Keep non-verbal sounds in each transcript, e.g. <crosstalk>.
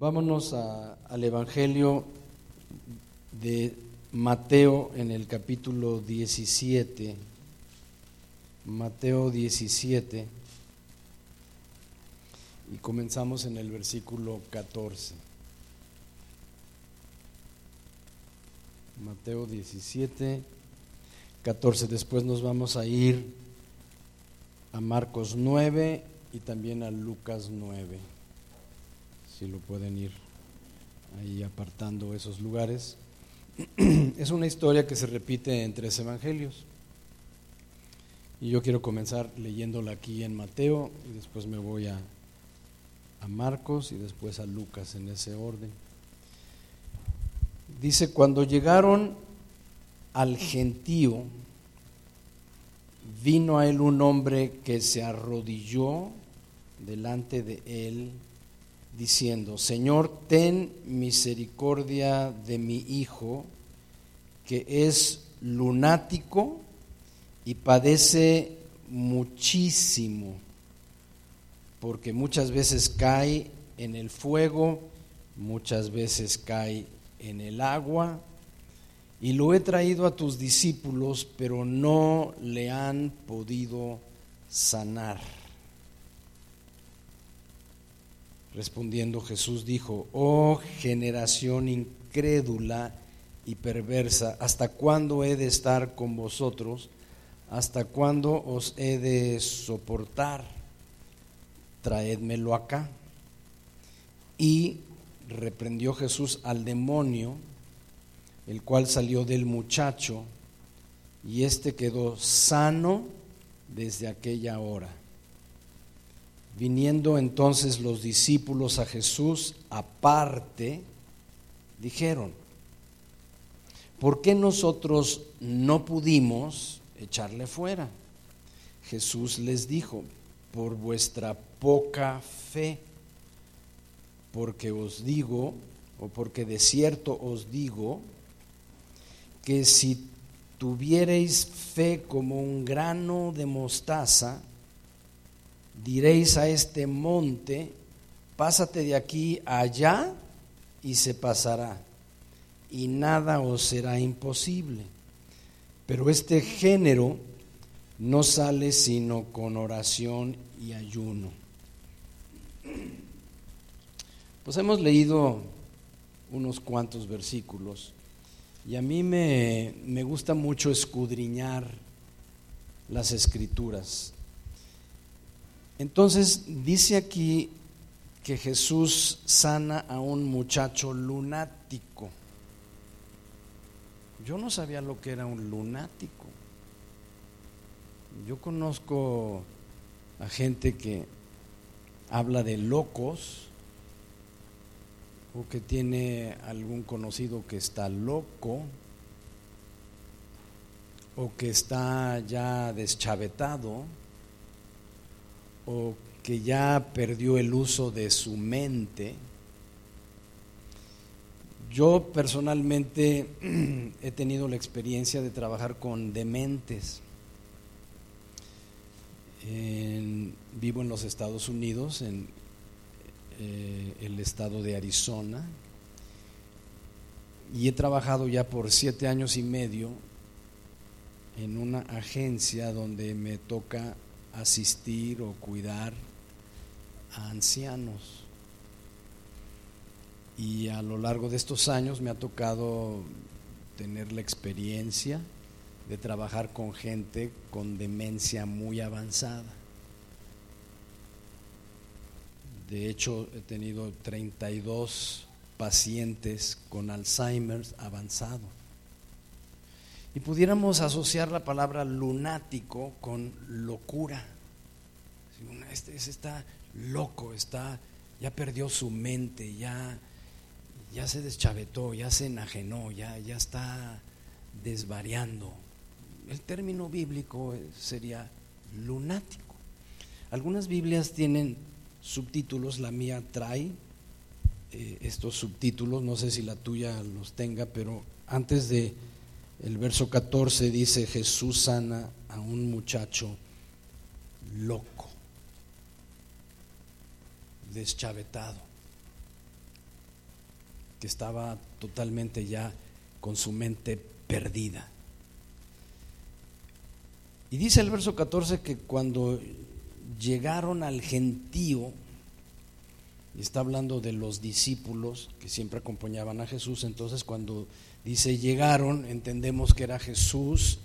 Vámonos al Evangelio de Mateo en el capítulo 17. Mateo 17. Y comenzamos en el versículo 14. Mateo 17, 14. Después nos vamos a ir a Marcos 9 y también a Lucas 9 si lo pueden ir ahí apartando esos lugares. <clears throat> Es una historia que se repite en tres evangelios. Y yo quiero comenzar leyéndola aquí en Mateo y después me voy a, a Marcos y después a Lucas en ese orden. Dice, cuando llegaron al gentío, vino a él un hombre que se arrodilló delante de él diciendo, Señor, ten misericordia de mi hijo, que es lunático y padece muchísimo, porque muchas veces cae en el fuego, muchas veces cae en el agua, y lo he traído a tus discípulos, pero no le han podido sanar. Respondiendo Jesús dijo, oh generación incrédula y perversa, ¿hasta cuándo he de estar con vosotros? ¿Hasta cuándo os he de soportar? Traédmelo acá. Y reprendió Jesús al demonio, el cual salió del muchacho, y éste quedó sano desde aquella hora. Viniendo entonces los discípulos a Jesús aparte, dijeron, ¿por qué nosotros no pudimos echarle fuera? Jesús les dijo, por vuestra poca fe, porque os digo, o porque de cierto os digo, que si tuviereis fe como un grano de mostaza, diréis a este monte, pásate de aquí allá y se pasará, y nada os será imposible. Pero este género no sale sino con oración y ayuno. Pues hemos leído unos cuantos versículos y a mí me, me gusta mucho escudriñar las escrituras. Entonces dice aquí que Jesús sana a un muchacho lunático. Yo no sabía lo que era un lunático. Yo conozco a gente que habla de locos o que tiene algún conocido que está loco o que está ya deschavetado o que ya perdió el uso de su mente. Yo personalmente <clears throat> he tenido la experiencia de trabajar con dementes. vivo en los Estados Unidos, en eh, el estado de Arizona, y he trabajado ya por siete años y medio en una agencia donde me toca asistir o cuidar a ancianos. Y a lo largo de estos años me ha tocado tener la experiencia de trabajar con gente con demencia muy avanzada. De hecho, he tenido 32 pacientes con Alzheimer avanzado. Y pudiéramos asociar la palabra lunático con locura. Este, está loco, está, ya perdió su mente, ya, ya se deschavetó, ya se enajenó, ya, ya está desvariando. El término bíblico sería lunático. Algunas Biblias tienen subtítulos, la mía trae eh, estos subtítulos, no sé si la tuya los tenga, pero antes de el verso 14 dice, Jesús sana a un muchacho loco, deschavetado. que estaba totalmente ya con su mente perdida. Y dice el verso 14 que cuando llegaron al gentío, y está hablando de los discípulos que siempre acompañaban a Jesús, entonces cuando dice llegaron, entendemos que era Jesús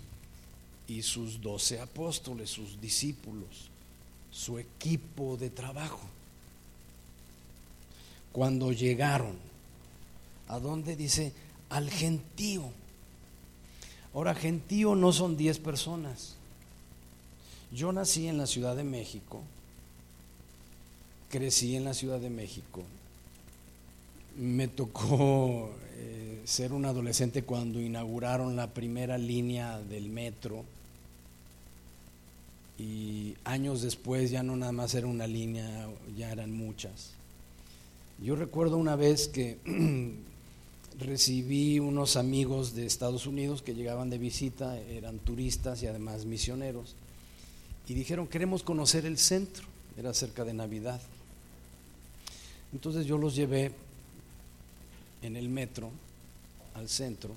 y sus doce apóstoles, sus discípulos, su equipo de trabajo. Cuando llegaron, ¿a dónde dice? Al gentío. Ahora, gentío no son diez personas. Yo nací en la Ciudad de México, crecí en la Ciudad de México, me tocó eh, ser un adolescente cuando inauguraron la primera línea del metro y años después ya no nada más era una línea, ya eran muchas. Yo recuerdo una vez que <clears throat> recibí unos amigos de Estados Unidos que llegaban de visita, eran turistas y además misioneros, y dijeron, queremos conocer el centro, era cerca de Navidad. Entonces yo los llevé en el metro al centro,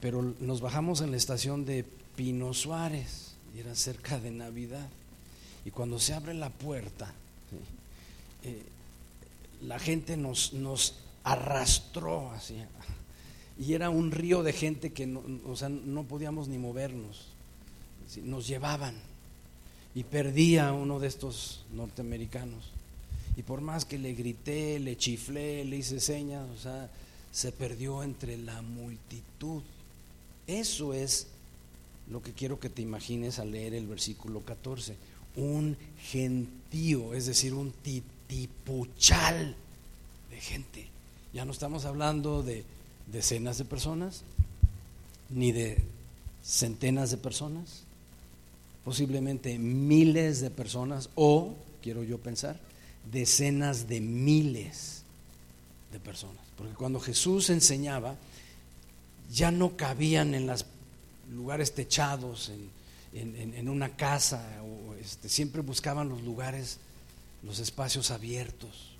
pero nos bajamos en la estación de Pino Suárez y era cerca de Navidad. Y cuando se abre la puerta, eh, la gente nos, nos arrastró así. Y era un río de gente que no, o sea, no podíamos ni movernos. Nos llevaban. Y perdía a uno de estos norteamericanos. Y por más que le grité, le chiflé, le hice señas, o sea, se perdió entre la multitud. Eso es lo que quiero que te imagines al leer el versículo 14. Un gentío, es decir, un titipuchal de gente. Ya no estamos hablando de decenas de personas, ni de centenas de personas, posiblemente miles de personas o, quiero yo pensar, decenas de miles de personas. Porque cuando Jesús enseñaba, ya no cabían en las lugares techados, en, una casa, este, siempre buscaban los lugares, los espacios abiertos,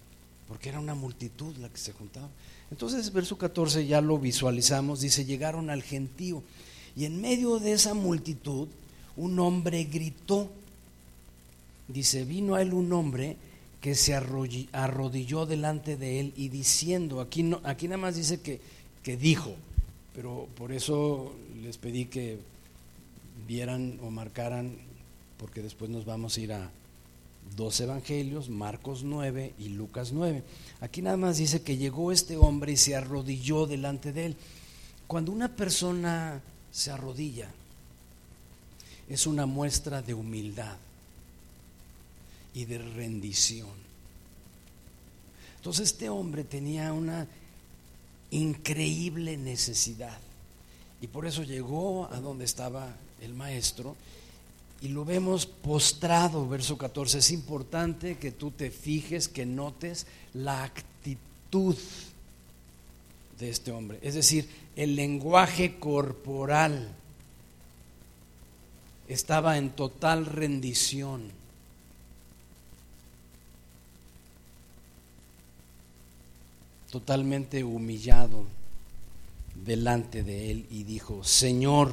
porque era una multitud la que se juntaba. Entonces, verso 14 ya lo visualizamos, dice, llegaron al gentío, y en medio de esa multitud, un hombre gritó, dice, vino a él un hombre que se arrodilló delante de él y diciendo, aquí, no, aquí nada más dice que, que dijo, pero por eso les pedí que vieran o marcaran, porque después nos vamos a ir a dos evangelios, Marcos 9 y Lucas 9. Aquí nada más dice que llegó este hombre y se arrodilló delante de él. Cuando una persona se arrodilla, es una muestra de humildad y de rendición. Entonces este hombre tenía una increíble necesidad. Y por eso llegó a donde estaba el maestro y lo vemos postrado, verso 14. Es importante que tú te fijes, que notes la actitud de este hombre, es decir, el lenguaje corporal estaba en total rendición. Totalmente humillado delante de él y dijo, Señor,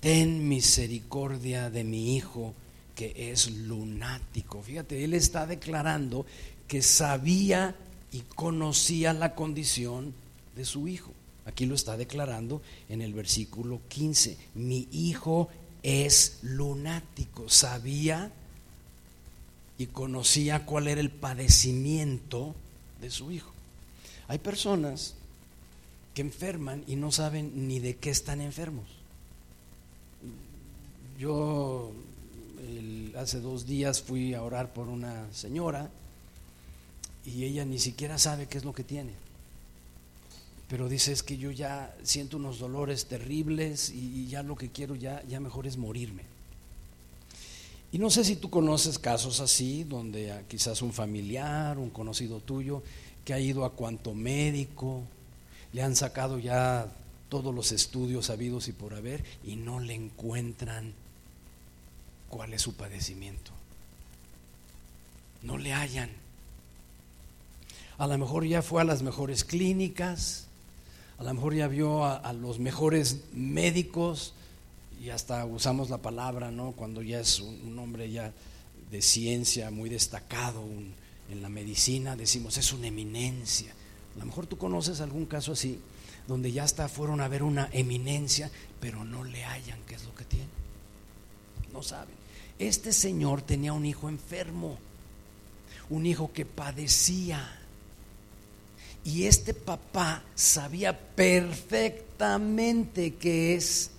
ten misericordia de mi hijo que es lunático. Fíjate, él está declarando que sabía y conocía la condición de su hijo. Aquí lo está declarando en el versículo 15. Mi hijo es lunático. Sabía y conocía cuál era el padecimiento de su hijo. Hay personas que enferman y no saben ni de qué están enfermos. Yo hace dos días fui a orar por una señora y ella ni siquiera sabe qué es lo que tiene. Pero dice es que yo ya siento unos dolores terribles y, ya lo que quiero ya, ya mejor es morirme. Y no sé si tú conoces casos así, donde quizás un familiar, un conocido tuyo, que ha ido a cuanto médico, le han sacado ya todos los estudios habidos y por haber y no le encuentran cuál es su padecimiento. No le hallan. a lo mejor ya fue a las mejores clínicas, a lo mejor ya vio a, los mejores médicos y hasta usamos la palabra, ¿no? Cuando ya es un, hombre ya de ciencia muy destacado en la medicina, decimos es una eminencia. A lo mejor tú conoces algún caso así, donde ya hasta fueron a ver una eminencia, pero no le hallan qué es lo que tiene. No saben. Este señor tenía un hijo enfermo, un hijo que padecía. Y este papá sabía perfectamente qué es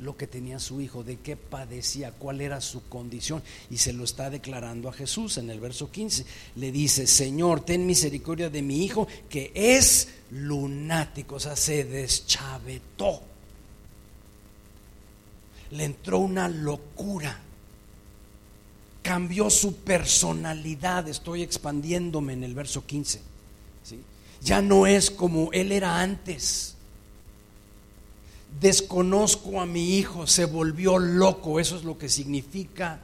lo que tenía su hijo, de qué padecía, cuál era su condición. Y se lo está declarando a Jesús en el verso 15. Le dice, Señor, ten misericordia de mi hijo que es lunático, o sea, se deschavetó. Le entró una locura. Cambió su personalidad. Estoy expandiéndome en el verso 15. Ya no es como él era antes desconozco a mi hijo, se volvió loco, eso es lo que significa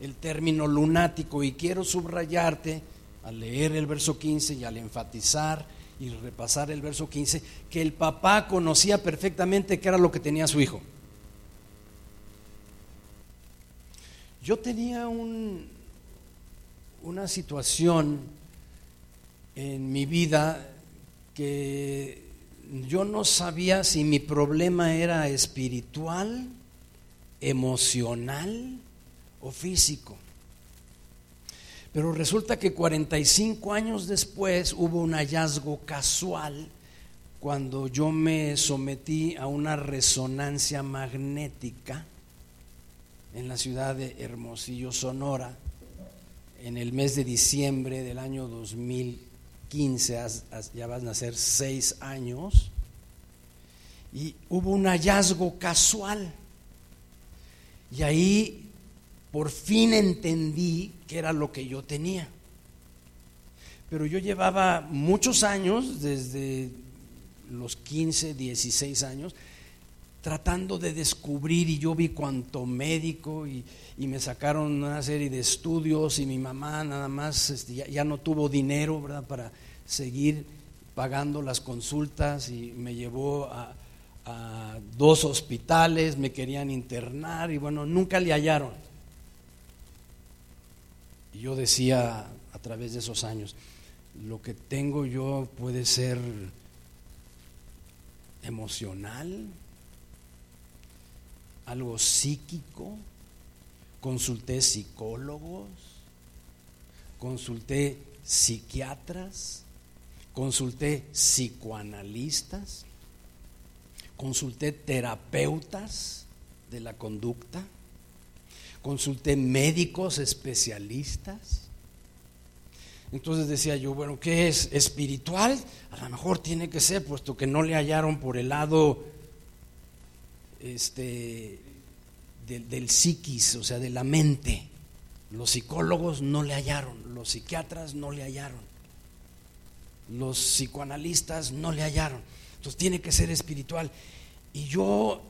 el término lunático y quiero subrayarte al leer el verso 15 y al enfatizar y repasar el verso 15 que el papá conocía perfectamente qué era lo que tenía su hijo. Yo tenía un, una situación en mi vida que yo no sabía si mi problema era espiritual, emocional o físico. Pero resulta que 45 años después hubo un hallazgo casual cuando yo me sometí a una resonancia magnética en la ciudad de Hermosillo, Sonora, en el mes de diciembre del año 2000 15, ya vas a nacer seis años, y hubo un hallazgo casual. Y ahí por fin entendí que era lo que yo tenía. Pero yo llevaba muchos años, desde los 15, 16 años, tratando de descubrir y yo vi cuanto médico y, me sacaron una serie de estudios y mi mamá nada más este, ya, no tuvo dinero ¿verdad? para seguir pagando las consultas y me llevó a dos hospitales, me querían internar y bueno, nunca le hallaron. Y yo decía a través de esos años, lo que tengo yo puede ser emocional, algo psíquico, consulté psicólogos, consulté psiquiatras, consulté psicoanalistas, consulté terapeutas de la conducta, consulté médicos especialistas. Entonces decía yo, bueno, ¿qué es espiritual? A lo mejor tiene que ser, puesto que no le hallaron por el lado este, del, psiquis, o sea, de la mente. Los psicólogos no le hallaron, los psiquiatras no le hallaron, los psicoanalistas no le hallaron. Entonces tiene que ser espiritual. Y yo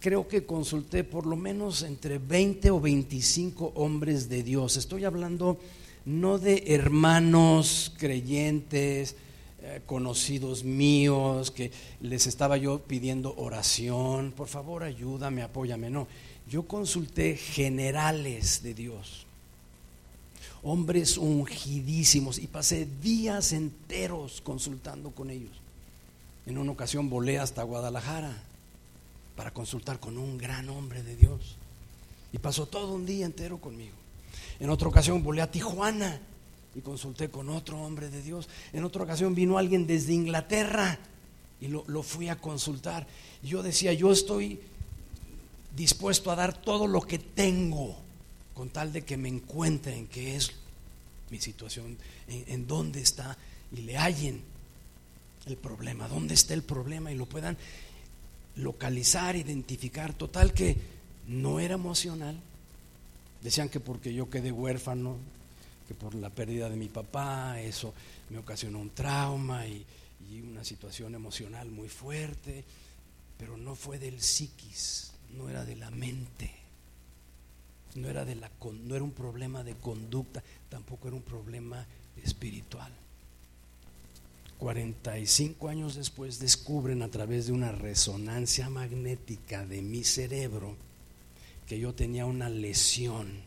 creo que consulté por lo menos entre 20 o 25 hombres de Dios. Estoy hablando no de hermanos creyentes, eh, conocidos míos, que les estaba yo pidiendo oración, por favor ayúdame, apóyame. No, yo consulté generales de Dios, hombres ungidísimos, y pasé días enteros consultando con ellos. En una ocasión volé hasta Guadalajara para consultar con un gran hombre de Dios. Y pasó todo un día entero conmigo. En otra ocasión volé a Tijuana y consulté con otro hombre de Dios. En otra ocasión vino alguien desde Inglaterra y lo, fui a consultar. Yo decía, yo estoy dispuesto a dar todo lo que tengo con tal de que me encuentren qué es mi situación, en, en dónde está y le hallen el problema, dónde está el problema y lo puedan localizar, identificar. Total que no era emocional. Decían que porque yo quedé huérfano, que por la pérdida de mi papá, eso me ocasionó un trauma y, una situación emocional muy fuerte, pero no fue del psiquis, no era de la mente, no era, de la, no era un problema de conducta, tampoco era un problema espiritual. 45 años después descubren a través de una resonancia magnética de mi cerebro que yo tenía una lesión,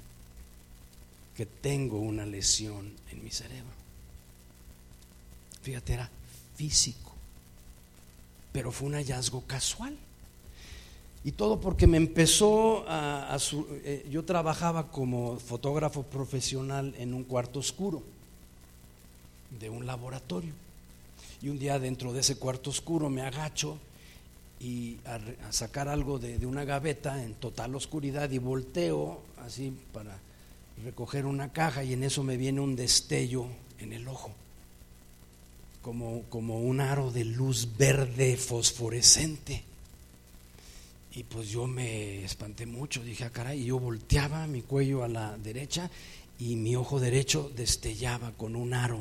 que tengo una lesión en mi cerebro. Fíjate, era físico, pero fue un hallazgo casual. Y todo porque me empezó a... Eh, yo trabajaba como fotógrafo profesional en un cuarto oscuro de un laboratorio. Y un día dentro de ese cuarto oscuro me agacho y a, sacar algo de, una gaveta en total oscuridad y volteo así para recoger una caja y en eso me viene un destello en el ojo, como, como un aro de luz verde fosforescente. Y pues yo me espanté mucho, dije, ah, caray, y yo volteaba mi cuello a la derecha y mi ojo derecho destellaba con un aro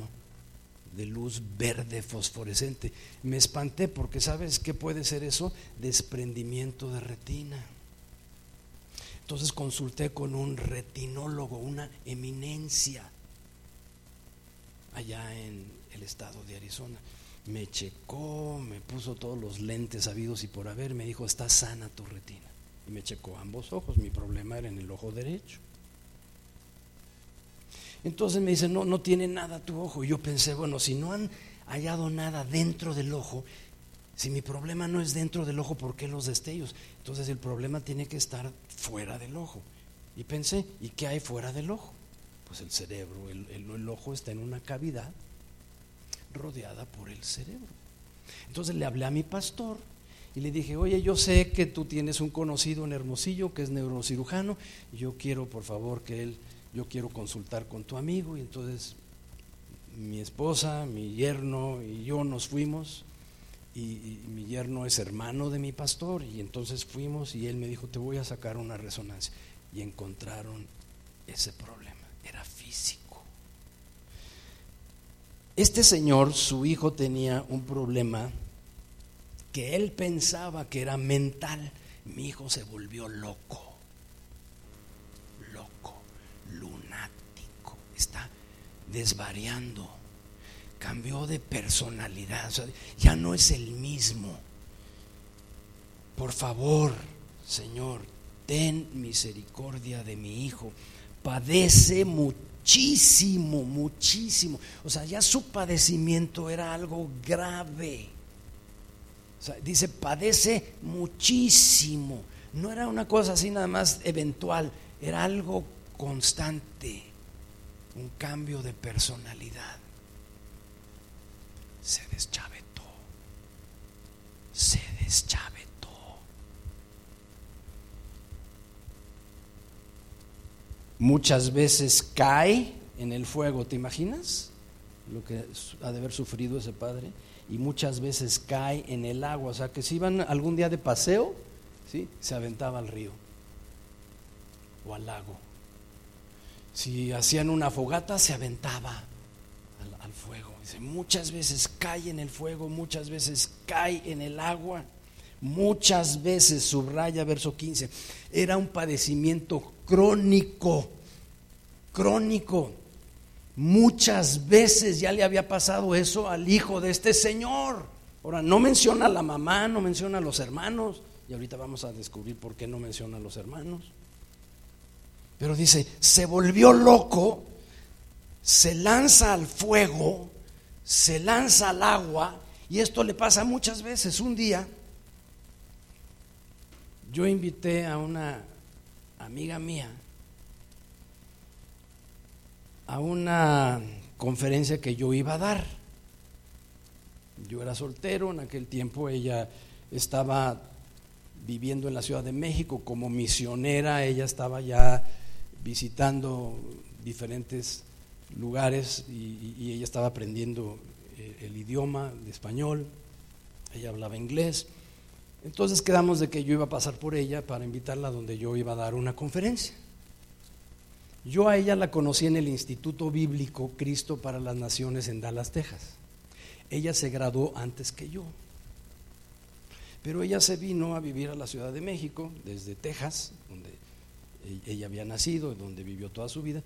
de luz verde fosforescente. Me espanté porque sabes qué puede ser eso? Desprendimiento de retina. Entonces consulté con un retinólogo, una eminencia, allá en el estado de Arizona. Me checó, me puso todos los lentes habidos y por haber, me dijo, está sana tu retina. Y me checó ambos ojos, mi problema era en el ojo derecho. Entonces me dice, no, no tiene nada tu ojo. Y yo pensé, bueno, si no han hallado nada dentro del ojo, si mi problema no es dentro del ojo, ¿por qué los destellos? Entonces el problema tiene que estar fuera del ojo. Y pensé, ¿y qué hay fuera del ojo? Pues el cerebro, el, el ojo está en una cavidad rodeada por el cerebro. Entonces le hablé a mi pastor y le dije, oye, yo sé que tú tienes un conocido en Hermosillo que es neurocirujano, yo quiero por favor que él yo quiero consultar con tu amigo y entonces mi esposa, mi yerno y yo nos fuimos y, mi yerno es hermano de mi pastor y entonces fuimos y él me dijo te voy a sacar una resonancia. Y encontraron ese problema, era físico. Este señor, su hijo tenía un problema que él pensaba que era mental, mi hijo se volvió loco está desvariando, cambió de personalidad, ya no es el mismo. Por favor, Señor, ten misericordia de mi hijo. Padece muchísimo, muchísimo. O sea, ya su padecimiento era algo grave. dice, padece muchísimo. No era una cosa así nada más eventual, era algo constante un cambio de personalidad. Se deschavetó. Se deschavetó. Muchas veces cae en el fuego, ¿te imaginas? Lo que ha de haber sufrido ese padre. Y muchas veces cae en el agua. O sea, que si iban algún día de paseo, ¿sí? se aventaba al río o al lago. Si hacían una fogata, se aventaba al, fuego. Dice, muchas veces cae en el fuego, muchas veces cae en el agua, muchas veces, subraya verso 15, era un padecimiento crónico, crónico. Muchas veces ya le había pasado eso al hijo de este señor. Ahora, no menciona a la mamá, no menciona a los hermanos, y ahorita vamos a descubrir por qué no menciona a los hermanos. Pero dice, se volvió loco, se lanza al fuego, se lanza al agua, y esto le pasa muchas veces. Un día yo invité a una amiga mía a una conferencia que yo iba a dar. Yo era soltero, en aquel tiempo ella estaba viviendo en la Ciudad de México como misionera, ella estaba ya visitando diferentes lugares y, ella estaba aprendiendo eh, el, idioma de español, ella hablaba inglés. Entonces quedamos de que yo iba a pasar por ella para invitarla donde yo iba a dar una conferencia. Yo a ella la conocí en el Instituto Bíblico Cristo para las Naciones en Dallas, Texas. Ella se graduó antes que yo. Pero ella se vino a vivir a la Ciudad de México desde Texas, donde ella había nacido, donde vivió toda su vida.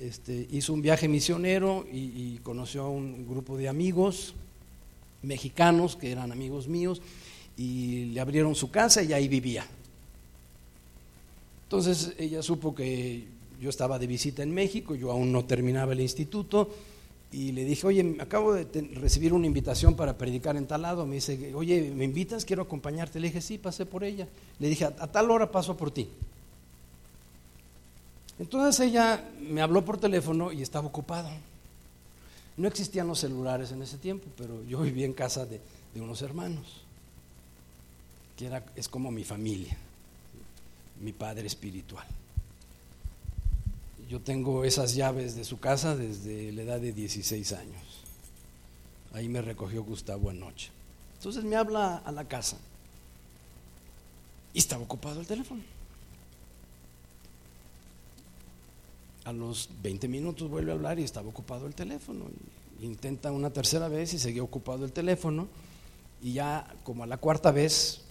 Este, hizo un viaje misionero y, conoció a un grupo de amigos mexicanos que eran amigos míos y le abrieron su casa y ahí vivía. Entonces ella supo que yo estaba de visita en México, yo aún no terminaba el instituto y le dije, oye, acabo de recibir una invitación para predicar en tal lado. Me dice, oye, ¿me invitas? Quiero acompañarte. Le dije, sí, pasé por ella. Le dije, a, tal hora paso por ti. Entonces ella me habló por teléfono y estaba ocupado. No existían los celulares en ese tiempo, pero yo vivía en casa de, de unos hermanos, que era, es como mi familia, mi padre espiritual yo tengo esas llaves de su casa desde la edad de 16 años. Ahí me recogió Gustavo anoche. Entonces me habla a la casa y estaba ocupado el teléfono. A los 20 minutos vuelve a hablar y estaba ocupado el teléfono. Intenta una tercera vez y seguía ocupado el teléfono. Y ya como a la cuarta vez,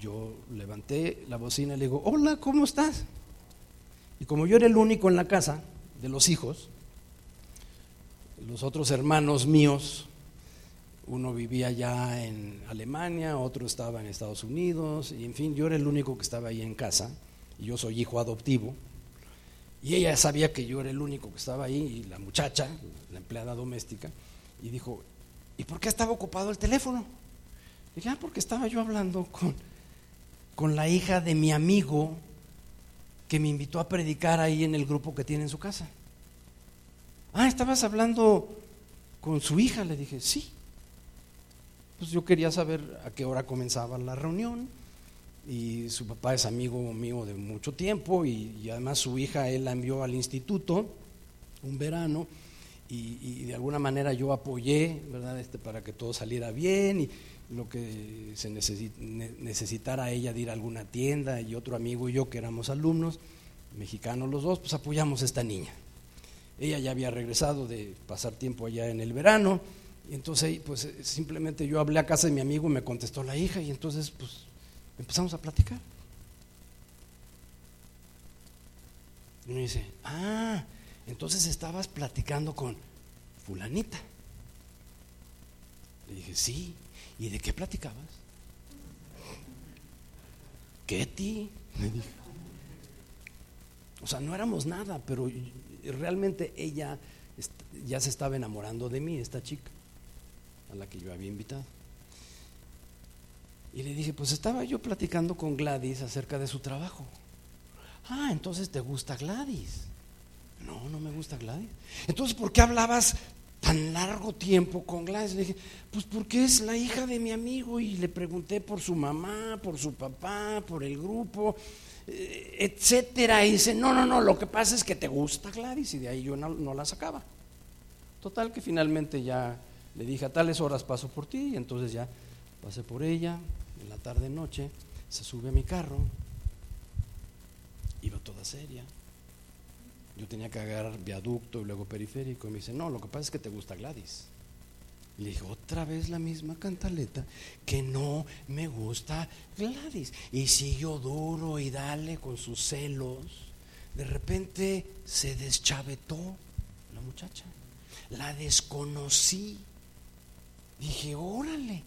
yo levanté la bocina y le digo, hola, ¿cómo estás? Y como yo era el único en la casa de los hijos, los otros hermanos míos, uno vivía ya en Alemania, otro estaba en Estados Unidos, y en fin, yo era el único que estaba ahí en casa, y yo soy hijo adoptivo, y ella sabía que yo era el único que estaba ahí, y la muchacha, la empleada doméstica, y dijo, ¿y por qué estaba ocupado el teléfono? dije, ah, porque estaba yo hablando con, con la hija de mi amigo que me invitó a predicar ahí en el grupo que tiene en su casa. Ah, estabas hablando con su hija, le dije, sí. Pues yo quería saber a qué hora comenzaba la reunión y su papá es amigo mío de mucho tiempo y, además su hija él la envió al instituto un verano y, de alguna manera yo apoyé, ¿verdad? Este, para que todo saliera bien y lo que se necesitara ella de ir a alguna tienda y otro amigo y yo que éramos alumnos, mexicanos los dos, pues apoyamos a esta niña. Ella ya había regresado de pasar tiempo allá en el verano y entonces pues simplemente yo hablé a casa de mi amigo y me contestó la hija y entonces pues empezamos a platicar. Y me dice, ah, entonces estabas platicando con fulanita. Le dije, sí. ¿Y de qué platicabas? ti? me dijo. O sea, no éramos nada, pero realmente ella ya se estaba enamorando de mí, esta chica, a la que yo había invitado. Y le dije, pues estaba yo platicando con Gladys acerca de su trabajo. Ah, entonces te gusta Gladys. No, no me gusta Gladys. Entonces, ¿por qué hablabas tan largo tiempo con Gladys? Le dije, pues porque es la hija de mi amigo y le pregunté por su mamá, por su papá, por el grupo, eh, etcétera. Y dice, no, no, no, lo que pasa es que te gusta Gladys y de ahí yo no, no la sacaba. Total que finalmente ya le dije, a tales horas paso por ti y entonces ya pasé por ella en la tarde noche, se sube a mi carro, iba toda seria yo tenía que agarrar viaducto y luego periférico. Y me dice, no, lo que pasa es que te gusta Gladys. le dije, otra vez la misma cantaleta, que no me gusta Gladys. Y siguió duro y dale con sus celos. De repente se deschavetó la muchacha. La desconocí. Dije, órale.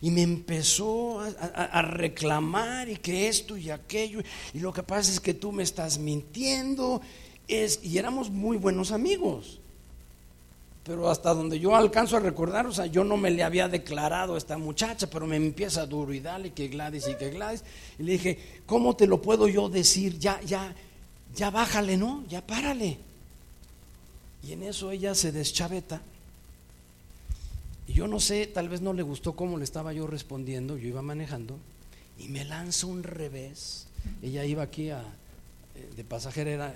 Y me empezó a, reclamar y que esto y aquello. Y lo que pasa es que tú me estás mintiendo y éramos muy buenos amigos. Pero hasta donde yo alcanzo a recordar, o sea, yo no me le había declarado a esta muchacha, pero me empieza duro y dale que Gladys y que Gladys. Y le dije, ¿cómo te lo puedo yo decir? Ya, ya, ya bájale, ¿no? Ya párale. Y en eso ella se deschaveta. Yo no sé, tal vez no le gustó cómo le estaba yo respondiendo, yo iba manejando, y me lanza un revés. Ella iba aquí a, eh, de pasajera,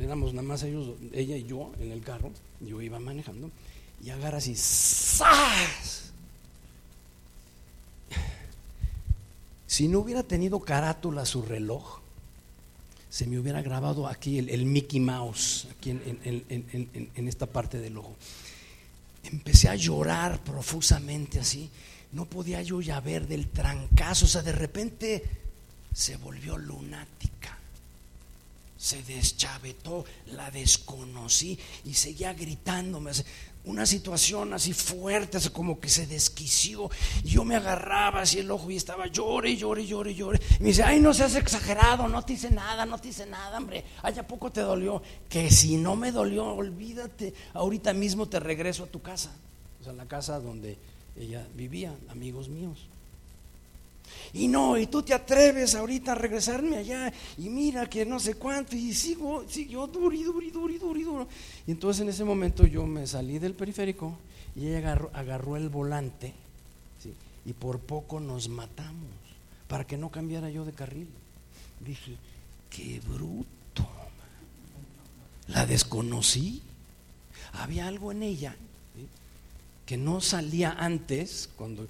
éramos nada más ellos, ella y yo en el carro, yo iba manejando, y agarra así, ¡zas! Si no hubiera tenido carátula su reloj, se me hubiera grabado aquí el, Mickey Mouse, aquí en, en, esta parte del ojo. Empecé a llorar profusamente así. No podía yo ya ver del trancazo. O sea, de repente se volvió lunática se deschavetó, la desconocí y seguía gritándome. Una situación así fuerte, así como que se desquició. Yo me agarraba así el ojo y estaba llore, llore, llore, llore. Y me dice, ay, no seas exagerado, no te hice nada, no te hice nada, hombre. Ay, ¿a poco te dolió? Que si no me dolió, olvídate, ahorita mismo te regreso a tu casa. O sea, la casa donde ella vivía, amigos míos. Y no, y tú te atreves ahorita a regresarme allá y mira que no sé cuánto y sigo, sigo duro y duro y duro y duro y duro. Y entonces en ese momento yo me salí del periférico y ella agarró, el volante y por poco nos matamos para que no cambiara yo de carril. Dije, qué bruto. La desconocí. Había algo en ella que no salía antes, cuando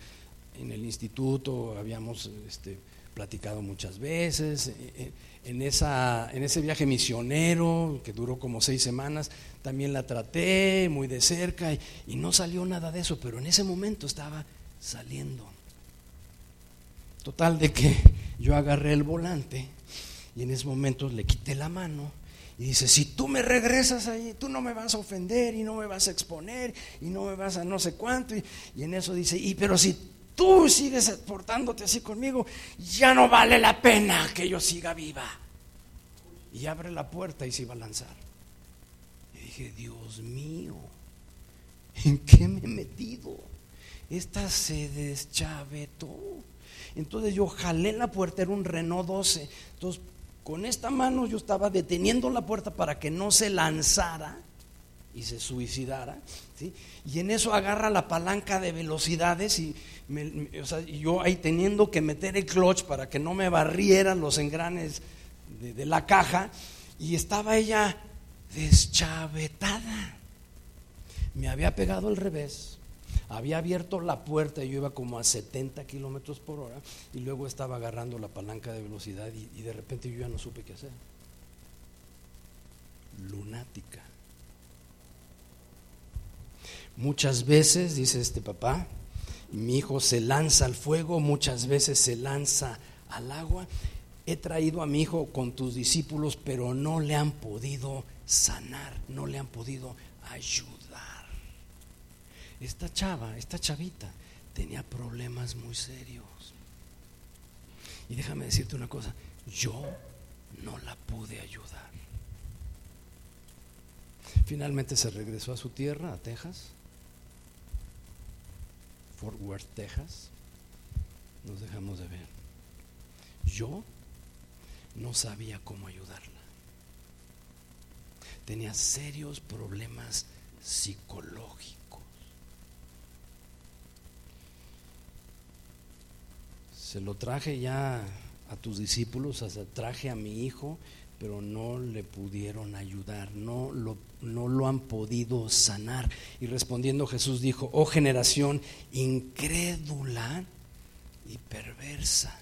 en el instituto habíamos este, platicado muchas veces, eh, eh, en, esa, en ese viaje misionero que duró como seis semanas, también la traté muy de cerca y, y no salió nada de eso, pero en ese momento estaba saliendo. Total de que yo agarré el volante y en ese momento le quité la mano y dice, si tú me regresas ahí, tú no me vas a ofender y no me vas a exponer y no me vas a no sé cuánto. Y, y en eso dice, y pero si tú sigues portándote así conmigo, ya no vale la pena que yo siga viva. Y abre la puerta y se iba a lanzar. Y dije, Dios mío, ¿en qué me he metido? Esta se deschavetó. Entonces yo jalé la puerta, era un Renault 12. Entonces con esta mano yo estaba deteniendo la puerta para que no se lanzara y se suicidara. Y en eso agarra la palanca de velocidades y yo ahí teniendo que meter el clutch para que no me barrieran los engranes de, la caja y estaba ella deschavetada. Me había pegado al revés, había abierto la puerta y yo iba como a 70 kilómetros por hora y luego estaba agarrando la palanca de velocidad y, y de repente yo ya no supe qué hacer. Lunática. Muchas veces, dice este papá, mi hijo se lanza al fuego, muchas veces se lanza al agua. He traído a mi hijo con tus discípulos, pero no le han podido sanar, no le han podido ayudar. Esta chava, esta chavita, tenía problemas muy serios. Y déjame decirte una cosa, yo no la pude ayudar. Finalmente se regresó a su tierra, a Texas, Fort Worth, Texas, nos dejamos de ver. Yo no sabía cómo ayudarla. Tenía serios problemas psicológicos. Se lo traje ya a tus discípulos, traje a mi hijo pero no le pudieron ayudar, no lo, no lo han podido sanar. Y respondiendo Jesús dijo, oh generación incrédula y perversa.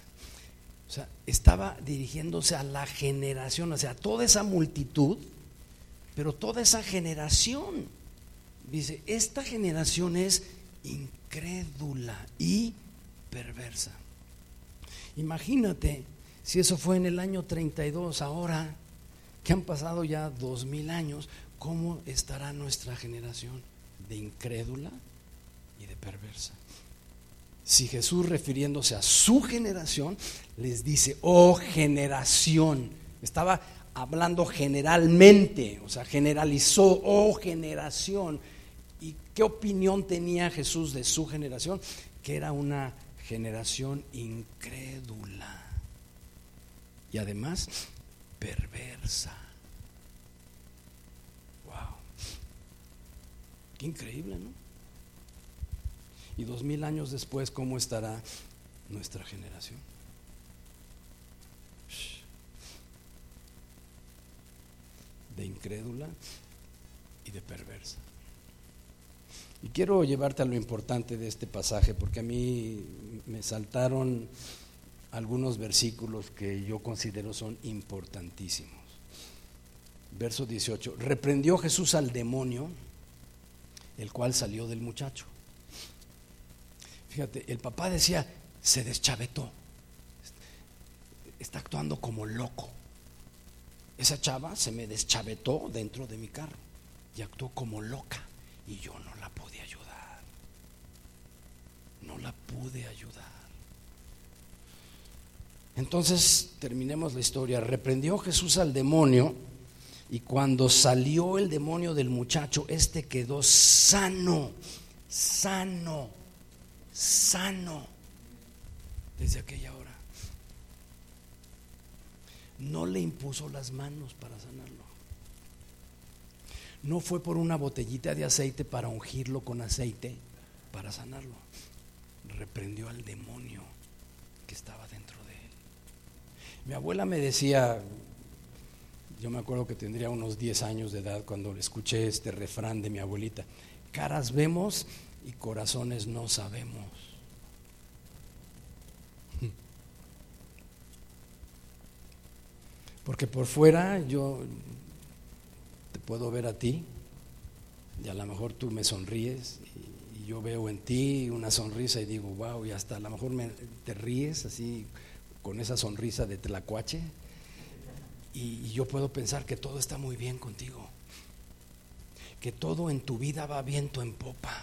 O sea, estaba dirigiéndose a la generación, o sea, a toda esa multitud, pero toda esa generación. Dice, esta generación es incrédula y perversa. Imagínate si eso fue en el año 32, ahora que han pasado ya dos mil años, ¿cómo estará nuestra generación de incrédula y de perversa? Si Jesús refiriéndose a su generación, les dice, oh generación, estaba hablando generalmente, o sea, generalizó, oh generación. ¿Y qué opinión tenía Jesús de su generación? Que era una generación incrédula y además perversa. Wow. Qué increíble, ¿no? Y dos mil años después, ¿cómo estará nuestra generación? De incrédula y de perversa. Y quiero llevarte a lo importante de este pasaje, porque a mí me saltaron algunos versículos que yo considero son importantísimos. Verso 18. Reprendió Jesús al demonio, el cual salió del muchacho. Fíjate, el papá decía, se deschavetó. Está actuando como loco. Esa chava se me deschavetó dentro de mi carro y actuó como loca. y yo no la pude ayudar. No la pude ayudar. Entonces, terminemos la historia. Reprendió Jesús al demonio y cuando salió el demonio del muchacho, este quedó sano, sano, sano desde aquella hora. No le impuso las manos para sanarlo. No fue por una botellita de aceite para ungirlo con aceite para sanarlo. Reprendió al demonio que estaba dentro de él. Mi abuela me decía, yo me acuerdo que tendría unos 10 años de edad cuando escuché este refrán de mi abuelita. Caras vemos y corazones no sabemos. <laughs> Porque por fuera yo te puedo ver a ti y a lo mejor tú me sonríes y, yo veo en ti una sonrisa y digo, wow, y hasta a lo mejor me, te ríes así con esa sonrisa de tlacuache y, yo puedo pensar que todo está muy bien contigo, que todo en tu vida va viento en popa,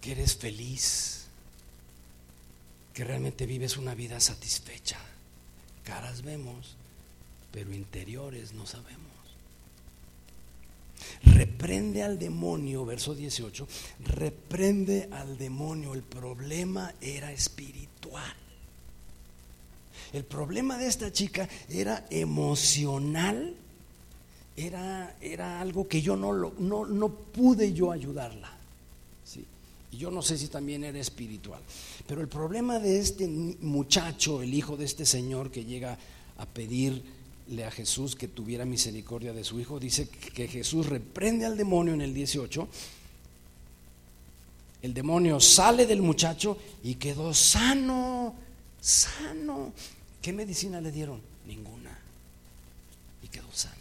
que eres feliz, que realmente vives una vida satisfecha. Caras vemos, pero interiores no sabemos. Reprende al demonio, verso 18, reprende al demonio, el problema era espiritual. El problema de esta chica era emocional, era, era algo que yo no, lo, no, no pude yo ayudarla. Y yo no sé si también era espiritual. Pero el problema de este muchacho, el hijo de este señor que llega a pedirle a Jesús que tuviera misericordia de su hijo, dice que Jesús reprende al demonio en el 18. El demonio sale del muchacho y quedó sano, sano. ¿Qué medicina le dieron? Ninguna. Y quedó sano.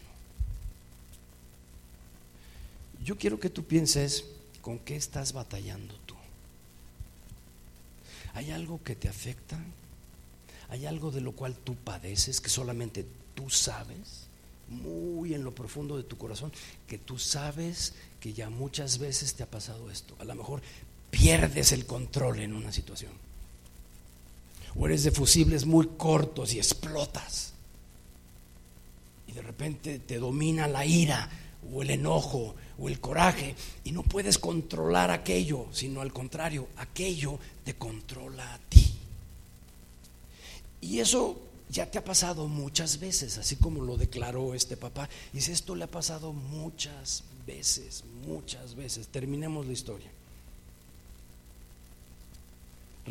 Yo quiero que tú pienses con qué estás batallando tú. ¿Hay algo que te afecta? ¿Hay algo de lo cual tú padeces que solamente tú sabes? Muy en lo profundo de tu corazón, que tú sabes que ya muchas veces te ha pasado esto. A lo mejor pierdes el control en una situación o eres de fusibles muy cortos y explotas. Y de repente te domina la ira o el enojo o el coraje y no puedes controlar aquello, sino al contrario, aquello te controla a ti. Y eso ya te ha pasado muchas veces, así como lo declaró este papá. Dice, esto le ha pasado muchas veces, muchas veces. Terminemos la historia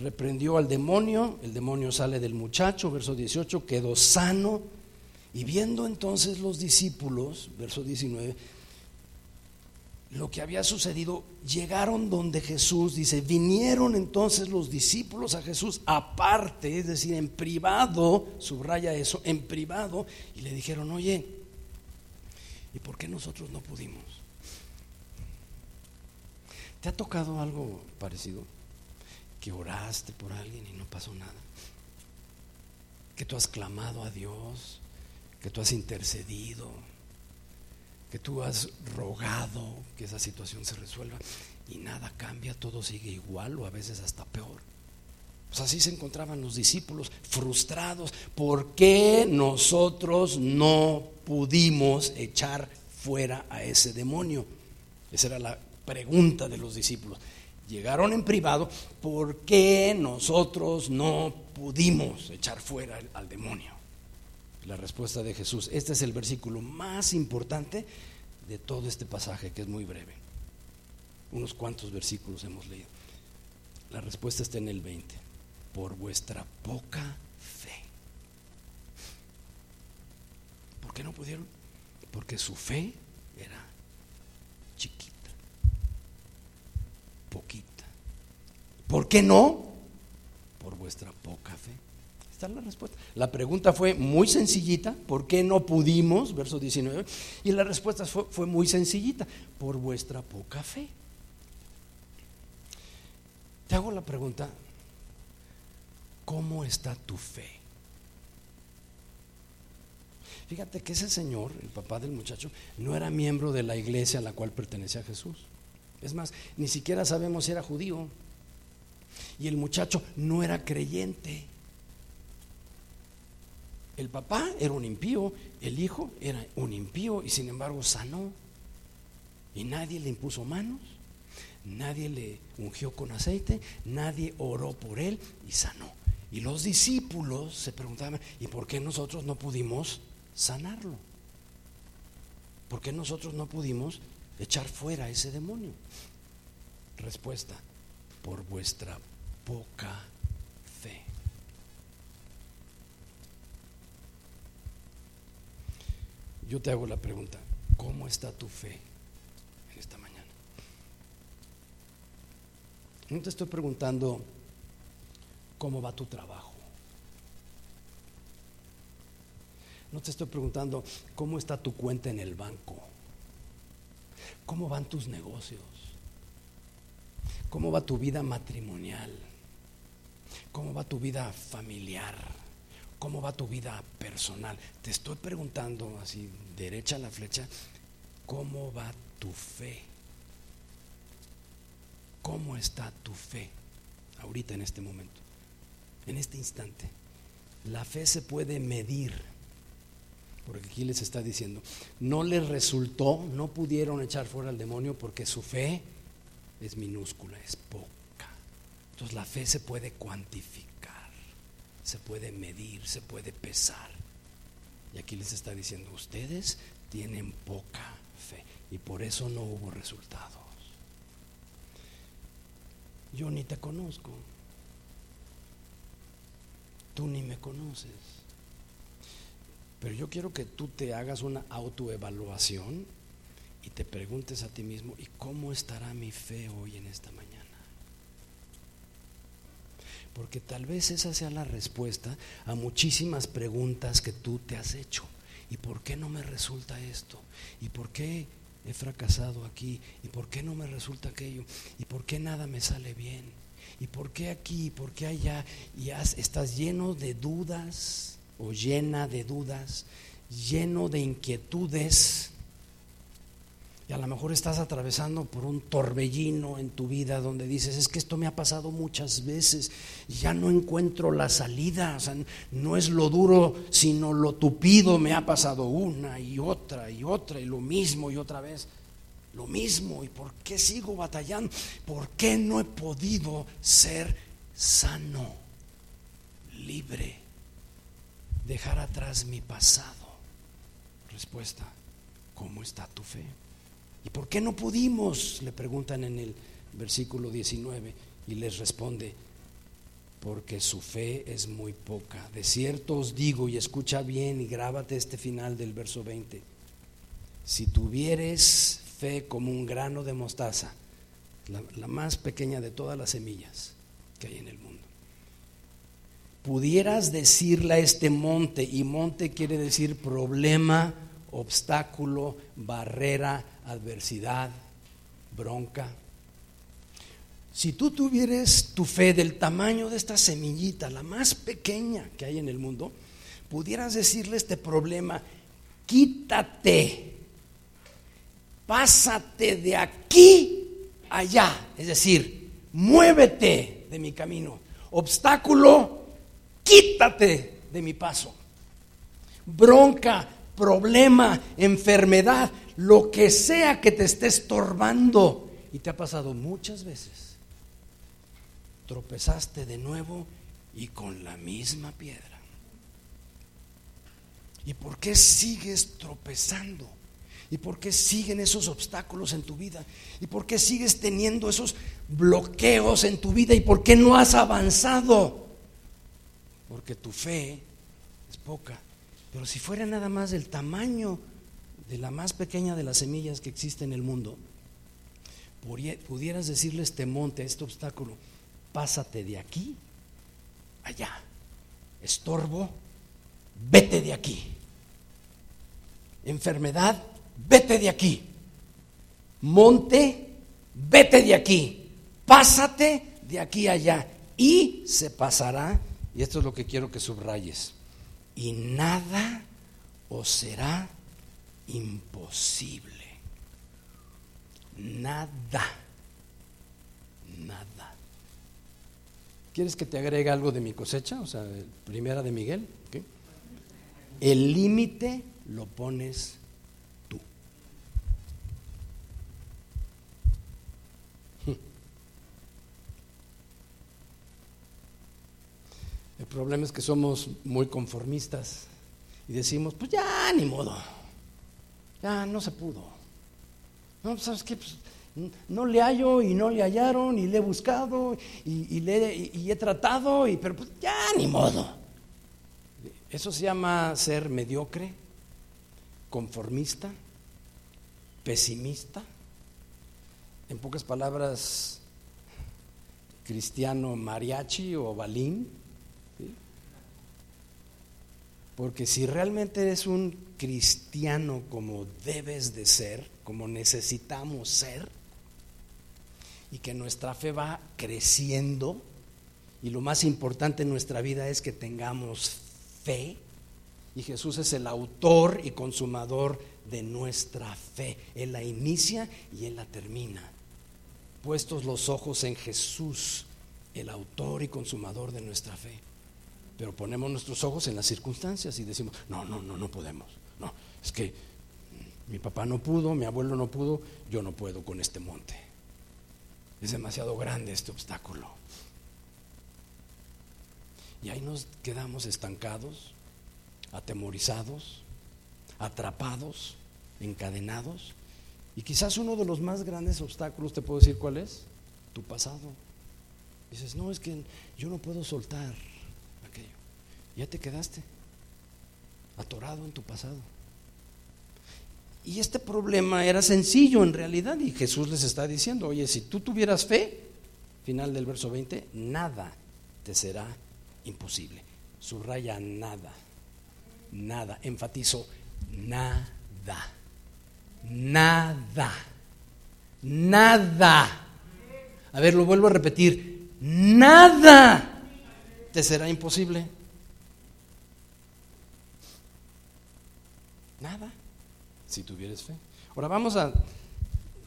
reprendió al demonio, el demonio sale del muchacho, verso 18, quedó sano, y viendo entonces los discípulos, verso 19, lo que había sucedido, llegaron donde Jesús, dice, vinieron entonces los discípulos a Jesús aparte, es decir, en privado, subraya eso, en privado, y le dijeron, oye, ¿y por qué nosotros no pudimos? ¿Te ha tocado algo parecido? Que oraste por alguien y no pasó nada. Que tú has clamado a Dios, que tú has intercedido, que tú has rogado que esa situación se resuelva y nada cambia, todo sigue igual o a veces hasta peor. Pues así se encontraban los discípulos frustrados. ¿Por qué nosotros no pudimos echar fuera a ese demonio? Esa era la pregunta de los discípulos llegaron en privado, ¿por qué nosotros no pudimos echar fuera al demonio? La respuesta de Jesús, este es el versículo más importante de todo este pasaje, que es muy breve. Unos cuantos versículos hemos leído. La respuesta está en el 20. Por vuestra poca fe. ¿Por qué no pudieron? Porque su fe era chiquita poquita. ¿Por qué no? Por vuestra poca fe. Esta es la respuesta. La pregunta fue muy sencillita, ¿por qué no pudimos? Verso 19. Y la respuesta fue, fue muy sencillita, por vuestra poca fe. Te hago la pregunta, ¿cómo está tu fe? Fíjate que ese señor, el papá del muchacho, no era miembro de la iglesia a la cual pertenecía Jesús. Es más, ni siquiera sabemos si era judío. Y el muchacho no era creyente. El papá era un impío, el hijo era un impío y sin embargo sanó. Y nadie le impuso manos, nadie le ungió con aceite, nadie oró por él y sanó. Y los discípulos se preguntaban, ¿y por qué nosotros no pudimos sanarlo? ¿Por qué nosotros no pudimos echar fuera ese demonio? Respuesta, por vuestra poca fe. Yo te hago la pregunta, ¿cómo está tu fe en esta mañana? No te estoy preguntando cómo va tu trabajo. No te estoy preguntando cómo está tu cuenta en el banco. ¿Cómo van tus negocios? ¿Cómo va tu vida matrimonial? ¿Cómo va tu vida familiar? ¿Cómo va tu vida personal? Te estoy preguntando así, derecha a la flecha, ¿cómo va tu fe? ¿Cómo está tu fe ahorita en este momento? En este instante. La fe se puede medir. Porque aquí les está diciendo, no les resultó, no pudieron echar fuera al demonio porque su fe es minúscula, es poca. Entonces la fe se puede cuantificar, se puede medir, se puede pesar. Y aquí les está diciendo, ustedes tienen poca fe y por eso no hubo resultados. Yo ni te conozco, tú ni me conoces, pero yo quiero que tú te hagas una autoevaluación y te preguntes a ti mismo, ¿y cómo estará mi fe hoy en esta mañana? Porque tal vez esa sea la respuesta a muchísimas preguntas que tú te has hecho. ¿Y por qué no me resulta esto? ¿Y por qué he fracasado aquí? ¿Y por qué no me resulta aquello? ¿Y por qué nada me sale bien? ¿Y por qué aquí? ¿Y por qué allá? Y estás lleno de dudas o llena de dudas, lleno de inquietudes y a lo mejor estás atravesando por un torbellino en tu vida donde dices, es que esto me ha pasado muchas veces ya no encuentro la salida. No es lo duro, sino lo tupido me ha pasado una y otra y otra y lo mismo y otra vez. Lo mismo. ¿Y por qué sigo batallando? ¿Por qué no he podido ser sano, libre, dejar atrás mi pasado? Respuesta, ¿cómo está tu fe? ¿Y por qué no pudimos? Le preguntan en el versículo 19 y les responde, porque su fe es muy poca. De cierto os digo, y escucha bien y grábate este final del verso 20, si tuvieres fe como un grano de mostaza, la, la más pequeña de todas las semillas que hay en el mundo, pudieras decirle a este monte, y monte quiere decir problema, obstáculo, barrera, adversidad, bronca. Si tú tuvieras tu fe del tamaño de esta semillita, la más pequeña que hay en el mundo, pudieras decirle este problema, quítate, pásate de aquí allá, es decir, muévete de mi camino, obstáculo, quítate de mi paso, bronca, problema, enfermedad, lo que sea que te esté estorbando. Y te ha pasado muchas veces. Tropezaste de nuevo y con la misma piedra. ¿Y por qué sigues tropezando? ¿Y por qué siguen esos obstáculos en tu vida? ¿Y por qué sigues teniendo esos bloqueos en tu vida? ¿Y por qué no has avanzado? Porque tu fe es poca. Pero si fuera nada más del tamaño de la más pequeña de las semillas que existe en el mundo, pudieras decirle este monte, este obstáculo, pásate de aquí allá. Estorbo, vete de aquí. Enfermedad, vete de aquí. Monte, vete de aquí. Pásate de aquí allá. Y se pasará, y esto es lo que quiero que subrayes y nada os será imposible. Nada, nada. ¿Quieres que te agregue algo de mi cosecha? O sea, primera de Miguel. El límite lo pones problema es que somos muy conformistas y decimos, pues ya, ni modo, ya no se pudo. No, pues, ¿sabes qué? Pues, no le hallo y no le hallaron y le he buscado y, le, y he tratado, y, pero pues ya ni modo. Eso se llama ser mediocre, conformista, pesimista. En pocas palabras, cristiano mariachi o balín. Porque si realmente eres un cristiano como debes de ser, como necesitamos ser, y que nuestra fe va creciendo, y lo más importante en nuestra vida es que tengamos fe y Jesús es el autor y consumador de nuestra fe. Él la inicia y Él la termina. Puestos los ojos en Jesús, el autor y consumador de nuestra fe. Pero ponemos nuestros ojos en las circunstancias y decimos, no, no, no, no podemos. No, es que mi papá no pudo, mi abuelo no pudo, yo no puedo con este monte. Es demasiado grande este obstáculo. Y ahí nos quedamos estancados, atemorizados, atrapados, encadenados. Y quizás uno de los más grandes obstáculos, te puedo decir cuál es, tu pasado. Dices, no, es que yo no puedo soltar. Ya te quedaste atorado en tu pasado. Y este problema era sencillo en realidad y Jesús les está diciendo, oye, si tú tuvieras fe, final del verso 20, nada te será imposible. Subraya nada, nada, enfatizo nada, nada, nada. A ver, lo vuelvo a repetir, nada te será imposible. Nada, si tuvieres fe. Ahora vamos a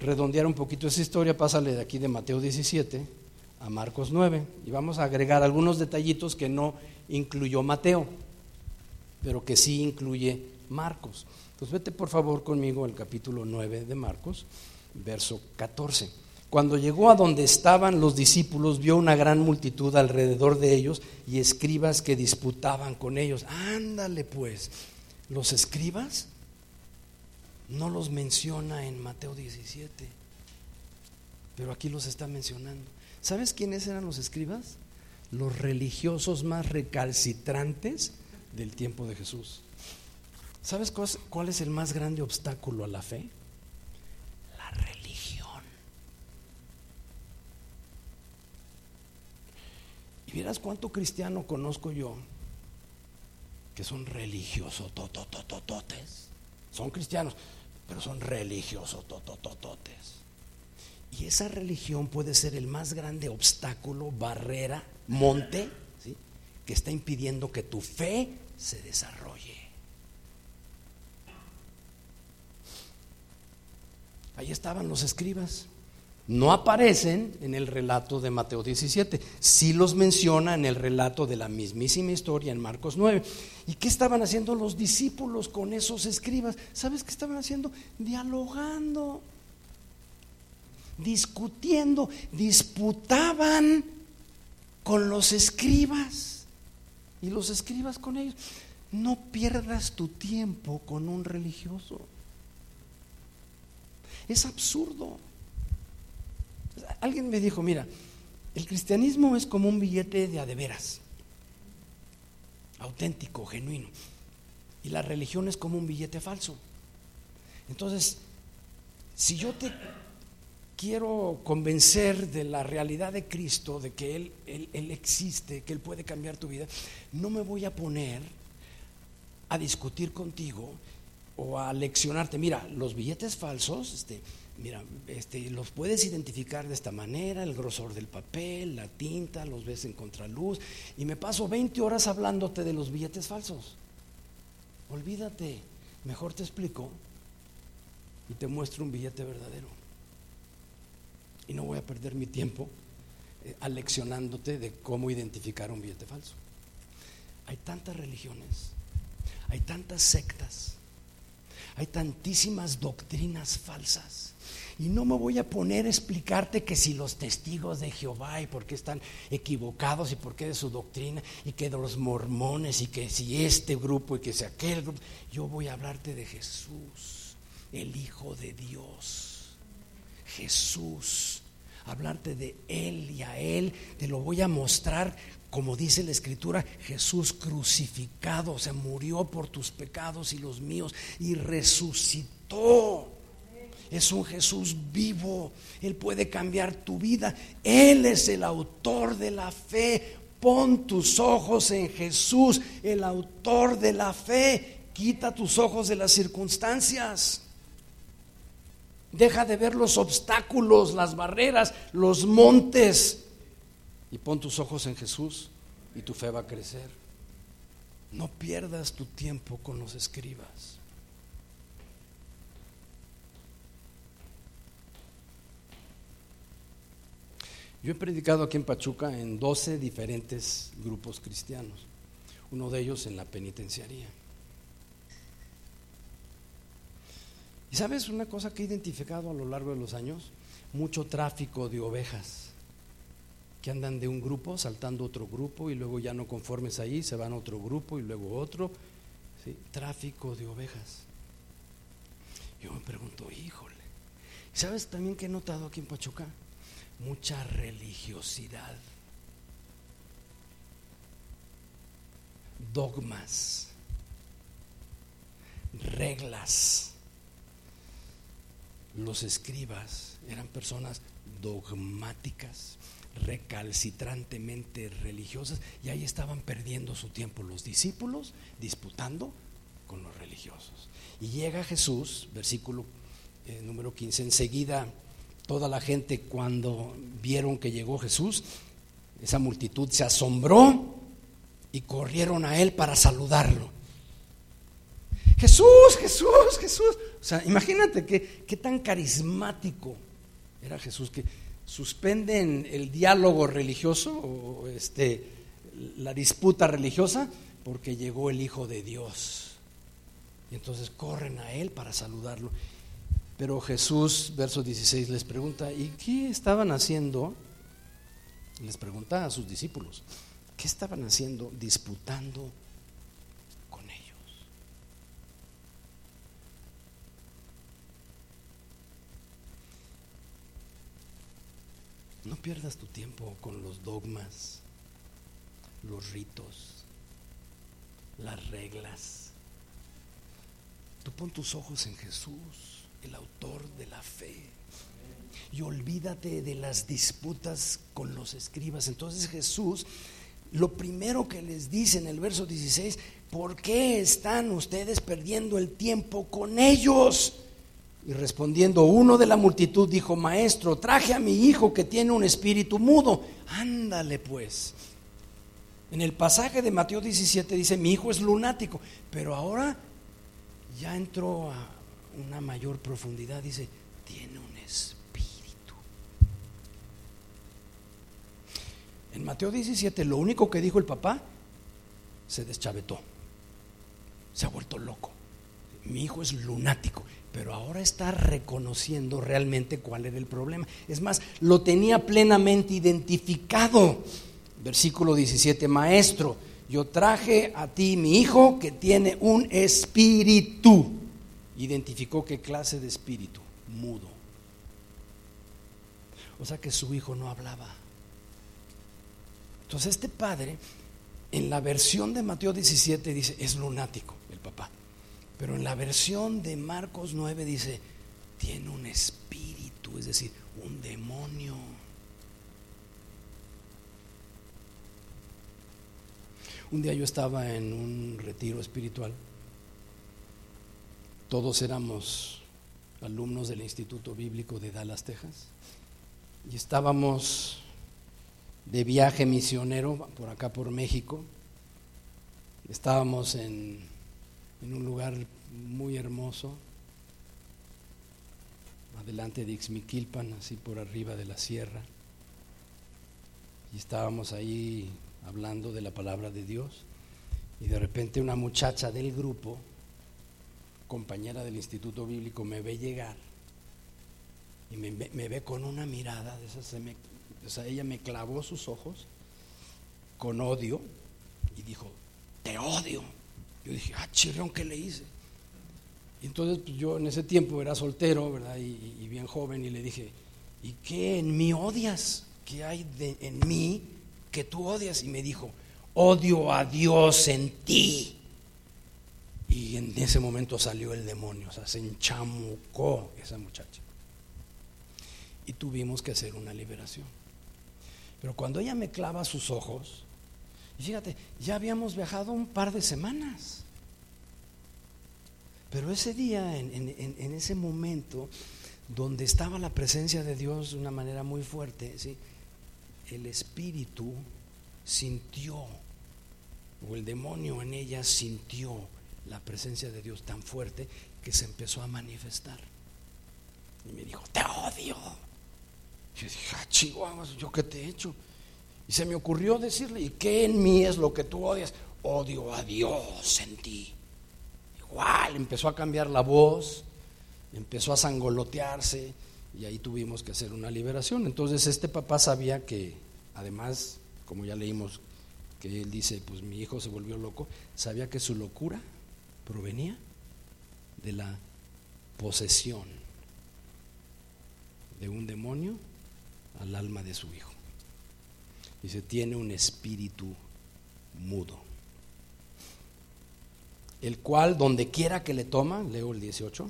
redondear un poquito esa historia, pásale de aquí de Mateo 17 a Marcos 9 y vamos a agregar algunos detallitos que no incluyó Mateo, pero que sí incluye Marcos. Entonces vete por favor conmigo al capítulo 9 de Marcos, verso 14. Cuando llegó a donde estaban los discípulos, vio una gran multitud alrededor de ellos y escribas que disputaban con ellos. Ándale pues, los escribas no los menciona en Mateo 17, pero aquí los está mencionando. ¿Sabes quiénes eran los escribas? Los religiosos más recalcitrantes del tiempo de Jesús. ¿Sabes cuál es el más grande obstáculo a la fe? La religión. Y vieras cuánto cristiano conozco yo que son religiosos tototototes. Son cristianos, pero son religiosos tototototes. Y esa religión puede ser el más grande obstáculo, barrera, monte, que está impidiendo que tu fe se desarrolle. Ahí estaban los escribas. No aparecen en el relato de Mateo 17, sí los menciona en el relato de la mismísima historia en Marcos 9. ¿Y qué estaban haciendo los discípulos con esos escribas? ¿Sabes qué estaban haciendo? Dialogando discutiendo, disputaban con los escribas y los escribas con ellos. No pierdas tu tiempo con un religioso. Es absurdo. Alguien me dijo, mira, el cristianismo es como un billete de adeveras, auténtico, genuino. Y la religión es como un billete falso. Entonces, si yo te quiero convencer de la realidad de Cristo, de que él, él, existe, que Él puede cambiar tu vida, no me voy a poner a discutir contigo o a leccionarte. Mira, los billetes falsos, este, mira, este, los puedes identificar de esta manera, el grosor del papel, la tinta, los ves en contraluz, y me paso 20 horas hablándote de los billetes falsos. Olvídate. Mejor te explico y te muestro un billete verdadero. Y no voy a perder mi tiempo eh, aleccionándote de cómo identificar un billete falso. Hay tantas religiones, hay tantas sectas, hay tantísimas doctrinas falsas. Y no me voy a poner a explicarte que si los testigos de Jehová y por qué están equivocados y por qué de su doctrina y que de los mormones y que si este grupo y que si aquel grupo. Yo voy a hablarte de Jesús, el Hijo de Dios. Jesús. Hablarte de Él y a Él. Te lo voy a mostrar como dice la escritura, Jesús crucificado, se murió por tus pecados y los míos y resucitó. Es un Jesús vivo, Él puede cambiar tu vida. Él es el autor de la fe. Pon tus ojos en Jesús, el autor de la fe. Quita tus ojos de las circunstancias. Deja de ver los obstáculos, las barreras, los montes y pon tus ojos en Jesús y tu fe va a crecer. No pierdas tu tiempo con los escribas. Yo he predicado aquí en Pachuca en 12 diferentes grupos cristianos, uno de ellos en la penitenciaría. ¿Y sabes una cosa que he identificado a lo largo de los años? Mucho tráfico de ovejas que andan de un grupo saltando otro grupo y luego ya no conformes ahí, se van a otro grupo y luego otro. Tráfico de ovejas. Yo me pregunto, híjole. ¿Sabes también que he notado aquí en Pachuca? Mucha religiosidad. Dogmas. Reglas. Los escribas eran personas dogmáticas recalcitrantemente religiosas y ahí estaban perdiendo su tiempo los discípulos disputando con los religiosos. Y llega Jesús, versículo eh, número 15, enseguida toda la gente cuando vieron que llegó Jesús, esa multitud se asombró y corrieron a él para saludarlo. Jesús, Jesús, Jesús. O sea, imagínate qué tan carismático era Jesús que suspenden el diálogo religioso o este, la disputa religiosa porque llegó el Hijo de Dios. Y entonces corren a Él para saludarlo. Pero Jesús, verso 16, les pregunta, ¿y qué estaban haciendo? Les pregunta a sus discípulos, ¿qué estaban haciendo disputando No pierdas tu tiempo con los dogmas, los ritos, las reglas. Tú pon tus ojos en Jesús, el autor de la fe. Y olvídate de las disputas con los escribas. Entonces Jesús, lo primero que les dice en el verso 16, ¿por qué están ustedes perdiendo el tiempo con ellos? Y respondiendo uno de la multitud dijo, maestro, traje a mi hijo que tiene un espíritu mudo. Ándale pues. En el pasaje de Mateo 17 dice, mi hijo es lunático, pero ahora ya entró a una mayor profundidad, dice, tiene un espíritu. En Mateo 17 lo único que dijo el papá, se deschavetó, se ha vuelto loco. Mi hijo es lunático pero ahora está reconociendo realmente cuál era el problema. Es más, lo tenía plenamente identificado. Versículo 17, maestro, yo traje a ti mi hijo que tiene un espíritu. Identificó qué clase de espíritu, mudo. O sea que su hijo no hablaba. Entonces este padre, en la versión de Mateo 17, dice, es lunático el papá. Pero en la versión de Marcos 9 dice, tiene un espíritu, es decir, un demonio. Un día yo estaba en un retiro espiritual. Todos éramos alumnos del Instituto Bíblico de Dallas, Texas. Y estábamos de viaje misionero por acá por México. Estábamos en en un lugar muy hermoso, adelante de Ixmiquilpan, así por arriba de la sierra. Y estábamos ahí hablando de la palabra de Dios. Y de repente una muchacha del grupo, compañera del Instituto Bíblico, me ve llegar y me, ve con una mirada de esas, ella me clavó sus ojos con odio y dijo, te odio. Yo dije, ah, chirrión, ¿qué le hice? Y entonces pues, yo en ese tiempo era soltero, ¿verdad? Y, bien joven y le dije, ¿y qué en mí odias? ¿Qué hay en mí que tú odias? Y me dijo, odio a Dios en ti. Y en ese momento salió el demonio, o sea, se enchamucó esa muchacha. Y tuvimos que hacer una liberación. Pero cuando ella me clava sus ojos, fíjate, ya habíamos viajado un par de semanas. Pero ese día, en, ese momento, donde estaba la presencia de Dios de una manera muy fuerte, ¿sí? el espíritu sintió, o el demonio en ella sintió la presencia de Dios tan fuerte que se empezó a manifestar. Y me dijo, te odio. Y yo dije, ah, ¿yo qué te he hecho? Y se me ocurrió decirle, ¿y qué en mí es lo que tú odias? Odio a Dios en ti. Igual, empezó a cambiar la voz, empezó a sangolotearse y ahí tuvimos que hacer una liberación. Entonces este papá sabía que, además, como ya leímos, que él dice, pues mi hijo se volvió loco, sabía que su locura provenía de la posesión de un demonio al alma de su hijo. Dice, tiene un espíritu mudo. El cual, donde quiera que le toma, leo el 18,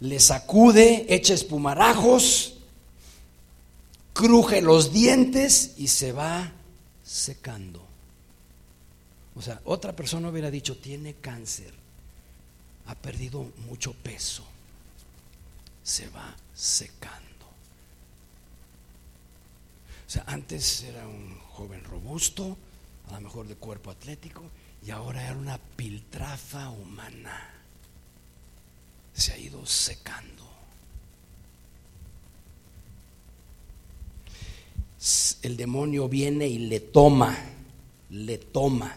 le sacude, echa espumarajos, cruje los dientes y se va secando. O sea, otra persona hubiera dicho, tiene cáncer, ha perdido mucho peso, se va secando. O sea, antes era un joven robusto, a lo mejor de cuerpo atlético, y ahora era una piltrafa humana. Se ha ido secando. El demonio viene y le toma, le toma,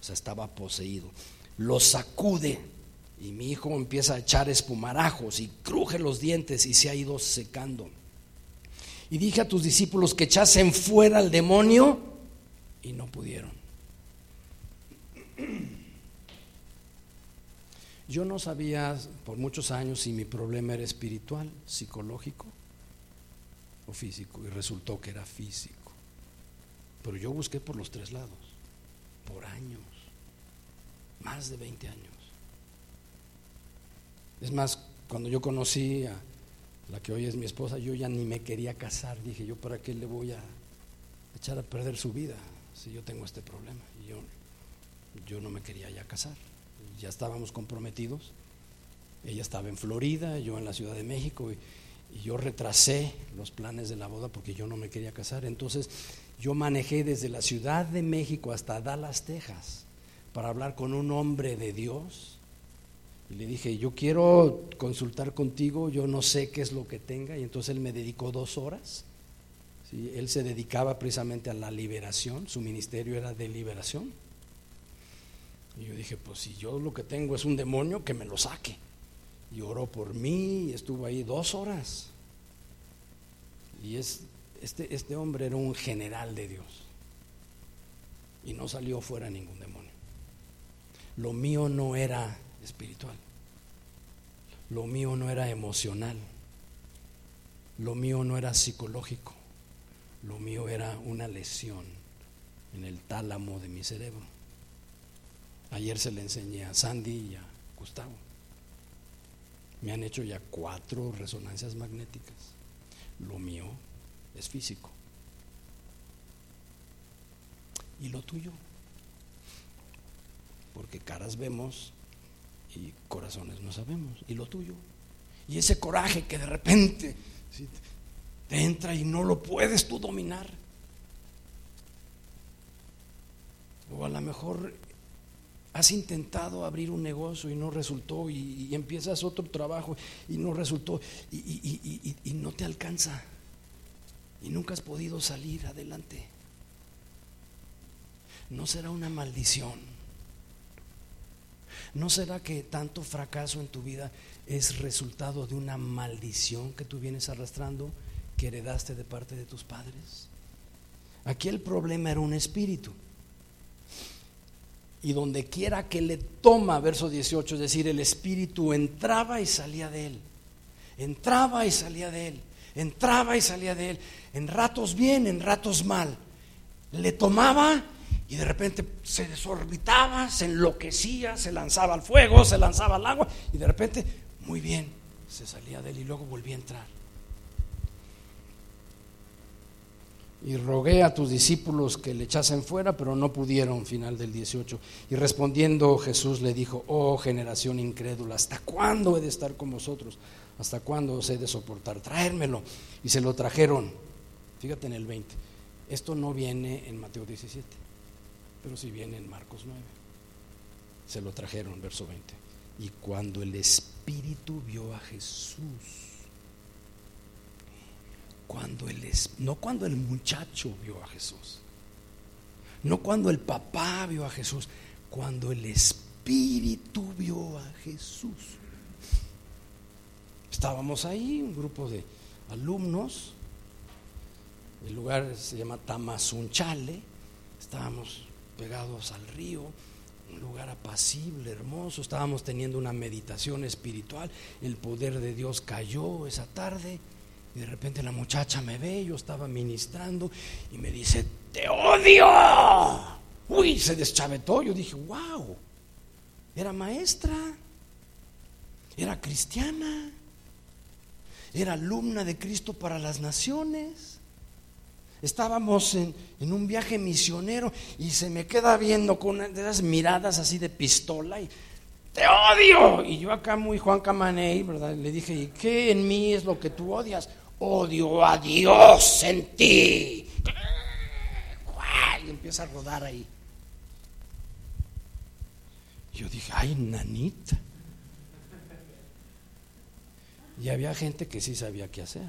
o sea, estaba poseído, lo sacude y mi hijo empieza a echar espumarajos y cruje los dientes y se ha ido secando. Y dije a tus discípulos que echasen fuera al demonio y no pudieron. Yo no sabía por muchos años si mi problema era espiritual, psicológico o físico, y resultó que era físico. Pero yo busqué por los tres lados, por años, más de 20 años. Es más, cuando yo conocí a la que hoy es mi esposa, yo ya ni me quería casar. Dije, yo para qué le voy a echar a perder su vida si yo tengo este problema. Y yo, yo no me quería ya casar. Ya estábamos comprometidos. Ella estaba en Florida, yo en la Ciudad de México. Y, y yo retrasé los planes de la boda porque yo no me quería casar. Entonces yo manejé desde la Ciudad de México hasta Dallas, Texas, para hablar con un hombre de Dios y le dije, yo quiero consultar contigo, yo no sé qué es lo que tenga. Y entonces él me dedicó dos horas. Él se dedicaba precisamente a la liberación, su ministerio era de liberación. Y yo dije, pues si yo lo que tengo es un demonio, que me lo saque. Y oró por mí y estuvo ahí dos horas. Y es, este, este hombre era un general de Dios. Y no salió fuera ningún demonio. Lo mío no era espiritual. Lo mío no era emocional. Lo mío no era psicológico. Lo mío era una lesión en el tálamo de mi cerebro. Ayer se le enseñé a Sandy y a Gustavo. Me han hecho ya cuatro resonancias magnéticas. Lo mío es físico. ¿Y lo tuyo? Porque caras vemos y corazones no sabemos. ¿Y lo tuyo? Y ese coraje que de repente te entra y no lo puedes tú dominar. O a lo mejor Has intentado abrir un negocio y no resultó y, empiezas otro trabajo y no resultó y, y no te alcanza y nunca has podido salir adelante. ¿No será una maldición? ¿No será que tanto fracaso en tu vida es resultado de una maldición que tú vienes arrastrando que heredaste de parte de tus padres? Aquí el problema era un espíritu. Y donde quiera que le toma, verso 18, es decir, el espíritu entraba y salía de él. Entraba y salía de él. Entraba y salía de él. En ratos bien, en ratos mal. Le tomaba y de repente se desorbitaba, se enloquecía, se lanzaba al fuego, se lanzaba al agua y de repente, muy bien, se salía de él y luego volvía a entrar. Y rogué a tus discípulos que le echasen fuera, pero no pudieron, final del 18. Y respondiendo Jesús le dijo, oh generación incrédula, ¿hasta cuándo he de estar con vosotros? ¿Hasta cuándo os he de soportar? Traérmelo. Y se lo trajeron. Fíjate en el 20. Esto no viene en Mateo 17 pero si viene en Marcos 9. Se lo trajeron, verso 20. Y cuando el Espíritu vio a Jesús, cuando el, no cuando el muchacho vio a Jesús, no cuando el papá vio a Jesús, cuando el Espíritu vio a Jesús. Estábamos ahí, un grupo de alumnos, el lugar se llama Tamazunchale, estábamos pegados al río, un lugar apacible, hermoso. Estábamos teniendo una meditación espiritual. El poder de Dios cayó esa tarde. Y de repente la muchacha me ve, yo estaba ministrando y me dice, te odio. Uy, se deschavetó. Yo dije, wow, era maestra, era cristiana, era alumna de Cristo para las naciones. Estábamos en, un viaje misionero y se me queda viendo con esas miradas así de pistola y te odio. Y yo acá muy Juan Camaney, ¿verdad? Le dije, ¿y qué en mí es lo que tú odias? Odio a Dios en ti. Y empieza a rodar ahí. Yo dije, ay, nanita. Y había gente que sí sabía qué hacer.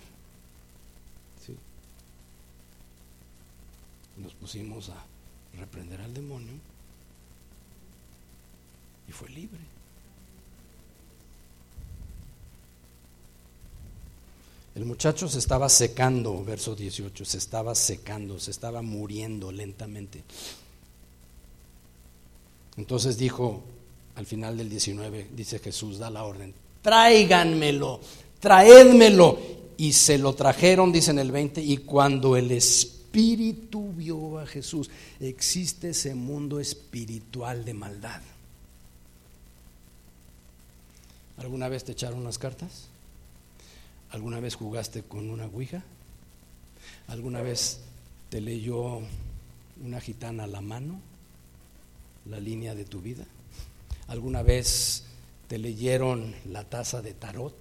Nos pusimos a reprender al demonio y fue libre. El muchacho se estaba secando, verso 18, se estaba secando, se estaba muriendo lentamente. Entonces dijo, al final del 19, dice Jesús, da la orden, tráiganmelo, traédmelo. Y se lo trajeron, dice en el 20, y cuando el Espíritu espíritu vio a Jesús. Existe ese mundo espiritual de maldad. ¿Alguna vez te echaron las cartas? ¿Alguna vez jugaste con una ouija? ¿Alguna vez te leyó una gitana la mano la línea de tu vida? ¿Alguna vez te leyeron la taza de tarot?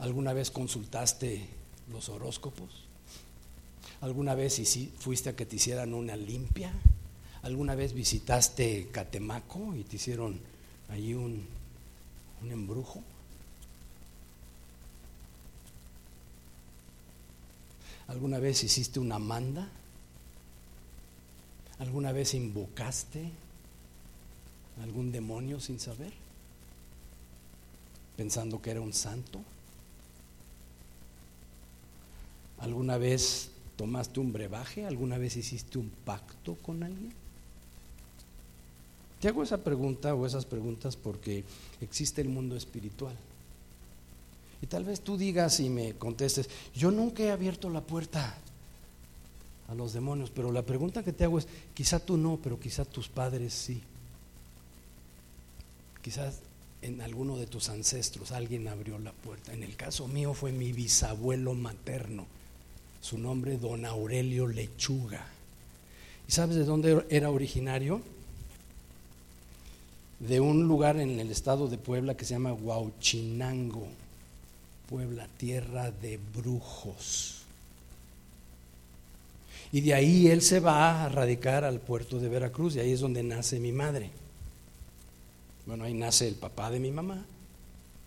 ¿Alguna vez consultaste los horóscopos? ¿Alguna vez fuiste a que te hicieran una limpia? ¿Alguna vez visitaste Catemaco y te hicieron allí un, un embrujo? ¿Alguna vez hiciste una manda? ¿Alguna vez invocaste algún demonio sin saber? Pensando que era un santo. ¿Alguna vez ¿Tomaste un brebaje? ¿Alguna vez hiciste un pacto con alguien? Te hago esa pregunta o esas preguntas porque existe el mundo espiritual. Y tal vez tú digas y me contestes, yo nunca he abierto la puerta a los demonios, pero la pregunta que te hago es, quizá tú no, pero quizá tus padres sí. Quizás en alguno de tus ancestros alguien abrió la puerta. En el caso mío fue mi bisabuelo materno su nombre don Aurelio Lechuga. ¿Y sabes de dónde era originario? De un lugar en el estado de Puebla que se llama Huauchinango, Puebla, tierra de brujos. Y de ahí él se va a radicar al puerto de Veracruz, y ahí es donde nace mi madre. Bueno, ahí nace el papá de mi mamá.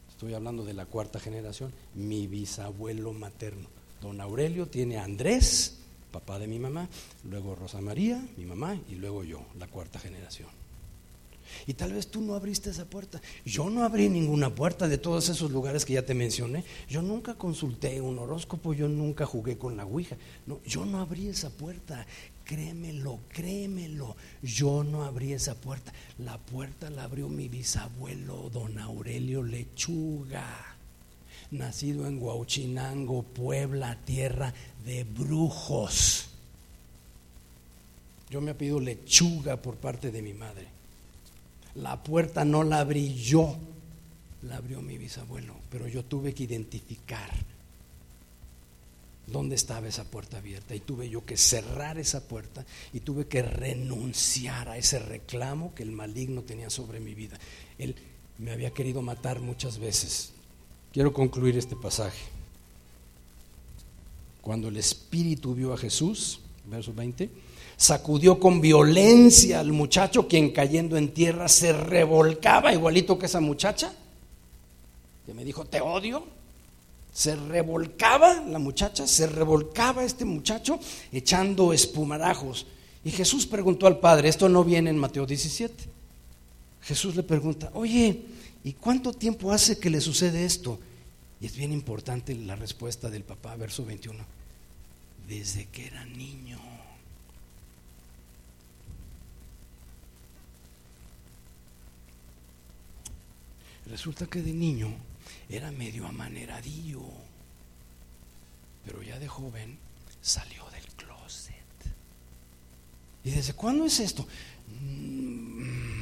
Estoy hablando de la cuarta generación. Mi bisabuelo materno. Don Aurelio tiene a Andrés, papá de mi mamá, luego Rosa María, mi mamá, y luego yo, la cuarta generación. Y tal vez tú no abriste esa puerta. Yo no abrí ninguna puerta de todos esos lugares que ya te mencioné. Yo nunca consulté un horóscopo, yo nunca jugué con la Ouija. No, yo no abrí esa puerta. Créemelo, créemelo. Yo no abrí esa puerta. La puerta la abrió mi bisabuelo, don Aurelio Lechuga nacido en Huauchinango, Puebla, tierra de brujos. Yo me pido lechuga por parte de mi madre. La puerta no la abrí yo, la abrió mi bisabuelo, pero yo tuve que identificar dónde estaba esa puerta abierta y tuve yo que cerrar esa puerta y tuve que renunciar a ese reclamo que el maligno tenía sobre mi vida. Él me había querido matar muchas veces, Quiero concluir este pasaje. Cuando el Espíritu vio a Jesús, verso 20, sacudió con violencia al muchacho, quien cayendo en tierra se revolcaba, igualito que esa muchacha, que me dijo, te odio. Se revolcaba la muchacha, se revolcaba este muchacho echando espumarajos. Y Jesús preguntó al Padre, esto no viene en Mateo 17. Jesús le pregunta, oye, ¿Y cuánto tiempo hace que le sucede esto? Y es bien importante la respuesta del papá, verso 21. Desde que era niño. Resulta que de niño era medio amaneradillo, pero ya de joven salió del closet. ¿Y desde cuándo es esto? Mm,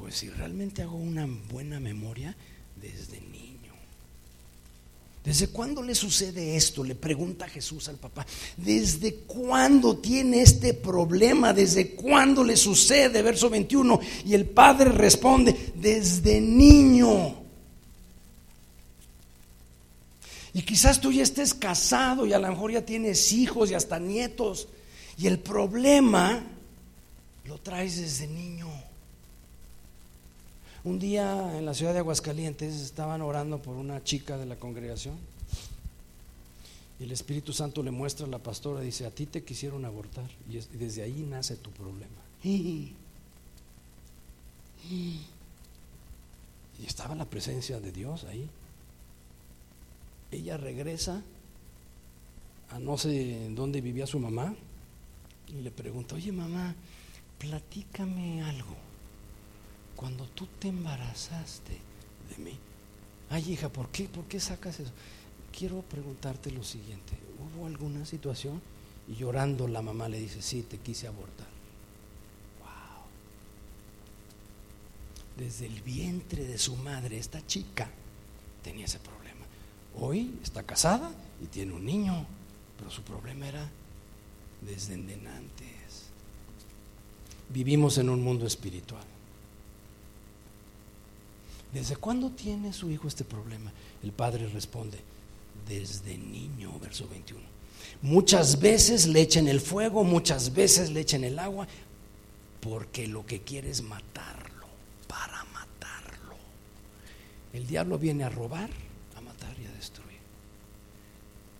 pues si realmente hago una buena memoria, desde niño. ¿Desde cuándo le sucede esto? Le pregunta Jesús al papá. ¿Desde cuándo tiene este problema? ¿Desde cuándo le sucede? Verso 21. Y el padre responde, desde niño. Y quizás tú ya estés casado y a lo mejor ya tienes hijos y hasta nietos. Y el problema lo traes desde niño. Un día en la ciudad de Aguascalientes estaban orando por una chica de la congregación y el Espíritu Santo le muestra a la pastora y dice, a ti te quisieron abortar y, desde ahí nace tu problema. Y estaba la presencia de Dios ahí. Ella regresa a no sé dónde vivía su mamá y le pregunta, oye mamá, platícame algo cuando tú te embarazaste de mí. Ay, hija, ¿por qué? ¿Por qué sacas eso? Quiero preguntarte lo siguiente. ¿Hubo alguna situación? Y llorando la mamá le dice, sí, te quise abortar. Wow. Desde el vientre de su madre, esta chica tenía ese problema. Hoy está casada y tiene un niño, pero su problema era desde antes. Vivimos en un mundo espiritual. ¿Desde cuándo tiene su hijo este problema? El padre responde, desde niño, verso 21. Muchas veces le echen el fuego, muchas veces le echen el agua, porque lo que quiere es matarlo, para matarlo. El diablo viene a robar, a matar y a destruir,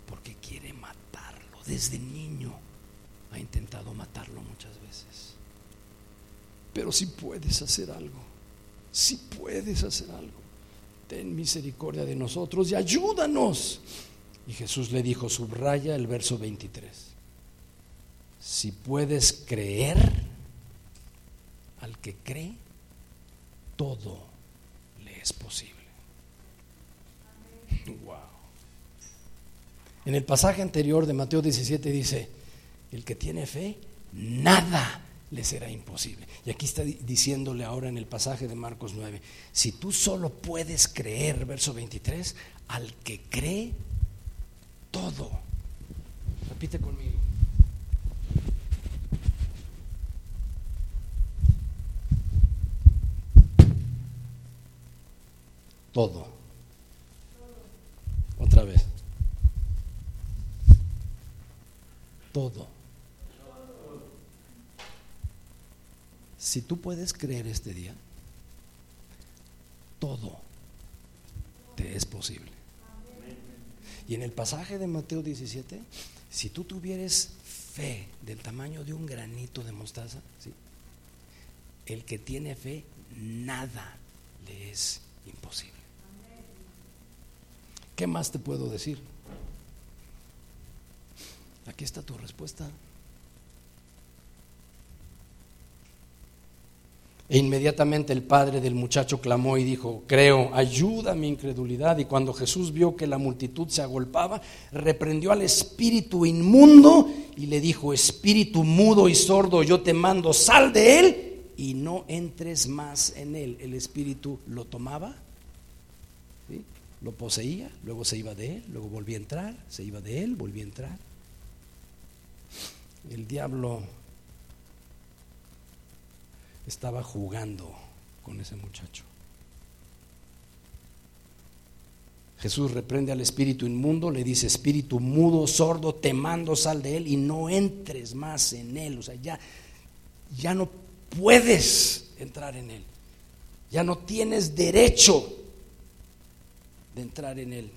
porque quiere matarlo. Desde niño ha intentado matarlo muchas veces. Pero si puedes hacer algo, si puedes hacer algo, ten misericordia de nosotros y ayúdanos. Y Jesús le dijo, subraya el verso 23. Si puedes creer, al que cree, todo le es posible. Wow. En el pasaje anterior de Mateo 17 dice, el que tiene fe, nada le será imposible. Y aquí está diciéndole ahora en el pasaje de Marcos 9, si tú solo puedes creer, verso 23, al que cree todo. Repite conmigo. Todo. Otra vez. Todo. Si tú puedes creer este día, todo te es posible. Y en el pasaje de Mateo 17, si tú tuvieres fe del tamaño de un granito de mostaza, el que tiene fe, nada le es imposible. ¿Qué más te puedo decir? Aquí está tu respuesta. E inmediatamente el padre del muchacho clamó y dijo, creo, ayuda mi incredulidad. Y cuando Jesús vio que la multitud se agolpaba, reprendió al espíritu inmundo y le dijo, espíritu mudo y sordo, yo te mando, sal de él y no entres más en él. El espíritu lo tomaba, lo poseía, luego se iba de él, luego volvía a entrar, se iba de él, volvía a entrar. El diablo estaba jugando con ese muchacho. Jesús reprende al espíritu inmundo, le dice, espíritu mudo, sordo, te mando, sal de él y no entres más en él. O sea, ya, ya no puedes entrar en él. Ya no tienes derecho de entrar en él.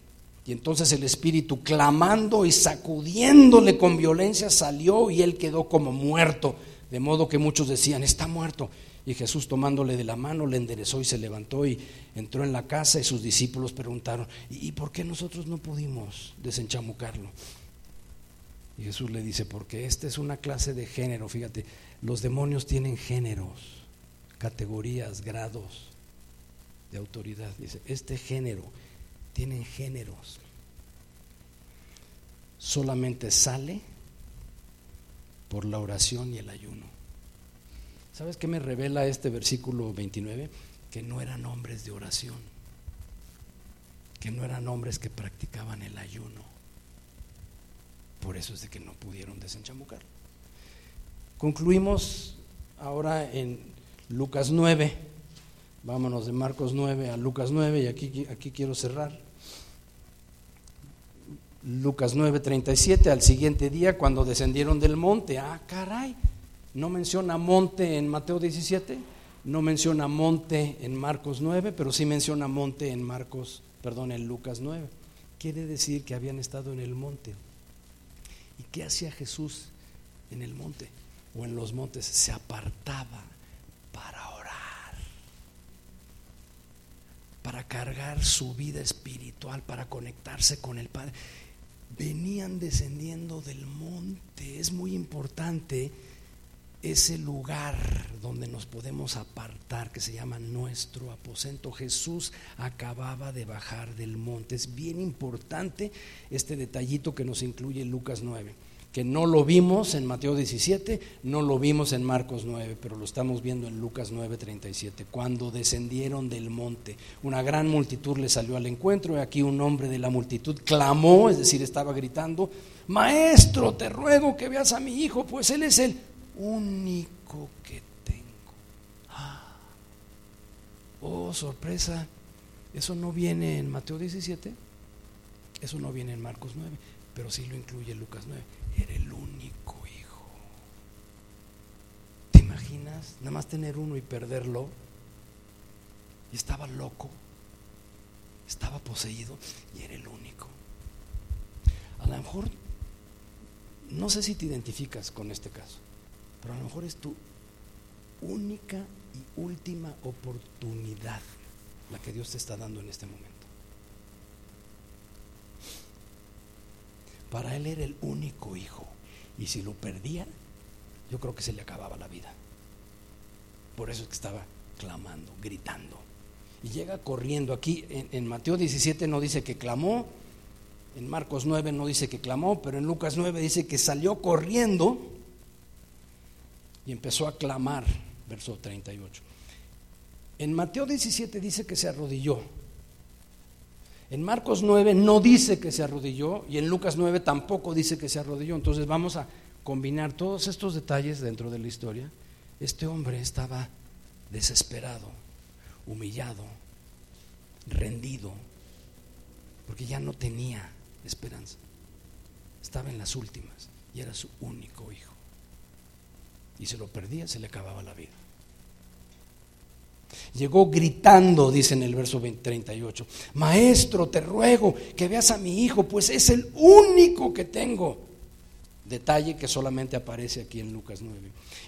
Y entonces el espíritu, clamando y sacudiéndole con violencia, salió y él quedó como muerto. De modo que muchos decían, está muerto. Y Jesús tomándole de la mano le enderezó y se levantó y entró en la casa y sus discípulos preguntaron, ¿y por qué nosotros no pudimos desenchamucarlo? Y Jesús le dice, porque esta es una clase de género, fíjate, los demonios tienen géneros, categorías, grados de autoridad. Dice, este género tienen géneros. Solamente sale por la oración y el ayuno. ¿Sabes qué me revela este versículo 29? Que no eran hombres de oración, que no eran hombres que practicaban el ayuno. Por eso es de que no pudieron desenchamucar. Concluimos ahora en Lucas 9. Vámonos de Marcos 9 a Lucas 9 y aquí, aquí quiero cerrar. Lucas 9, 37, al siguiente día cuando descendieron del monte, ah, caray, no menciona monte en Mateo 17, no menciona monte en Marcos 9, pero sí menciona monte en Marcos, perdón, en Lucas 9. Quiere decir que habían estado en el monte. ¿Y qué hacía Jesús en el monte o en los montes? Se apartaba para orar, para cargar su vida espiritual, para conectarse con el Padre. Venían descendiendo del monte. Es muy importante ese lugar donde nos podemos apartar, que se llama nuestro aposento. Jesús acababa de bajar del monte. Es bien importante este detallito que nos incluye Lucas 9, que no lo vimos en Mateo 17, no lo vimos en Marcos 9, pero lo estamos viendo en Lucas 9, 37. Cuando descendieron del monte, una gran multitud le salió al encuentro y aquí un hombre de la multitud clamó, es decir, estaba gritando, Maestro, te ruego que veas a mi hijo, pues él es el único que tengo. Ah. Oh, sorpresa. Eso no viene en Mateo 17, eso no viene en Marcos 9, pero sí lo incluye Lucas 9. Era el único hijo. ¿Te imaginas? Nada más tener uno y perderlo. Y estaba loco, estaba poseído y era el único. A lo mejor, no sé si te identificas con este caso pero a lo mejor es tu única y última oportunidad la que Dios te está dando en este momento. Para él era el único hijo y si lo perdía, yo creo que se le acababa la vida. Por eso es que estaba clamando, gritando. Y llega corriendo. Aquí en, Mateo 17 no dice que clamó, en Marcos 9 no dice que clamó, pero en Lucas 9 dice que salió corriendo y empezó a clamar, verso 38. En Mateo 17 dice que se arrodilló. En Marcos 9 no dice que se arrodilló y en Lucas 9 tampoco dice que se arrodilló. Entonces vamos a combinar todos estos detalles dentro de la historia. Este hombre estaba desesperado, humillado, rendido, porque ya no tenía esperanza. Estaba en las últimas y era su único hijo y se lo perdía, se le acababa la vida. Llegó gritando, dice en el verso 38, Maestro, te ruego que veas a mi hijo, pues es el único que tengo. Detalle que solamente aparece aquí en Lucas 9.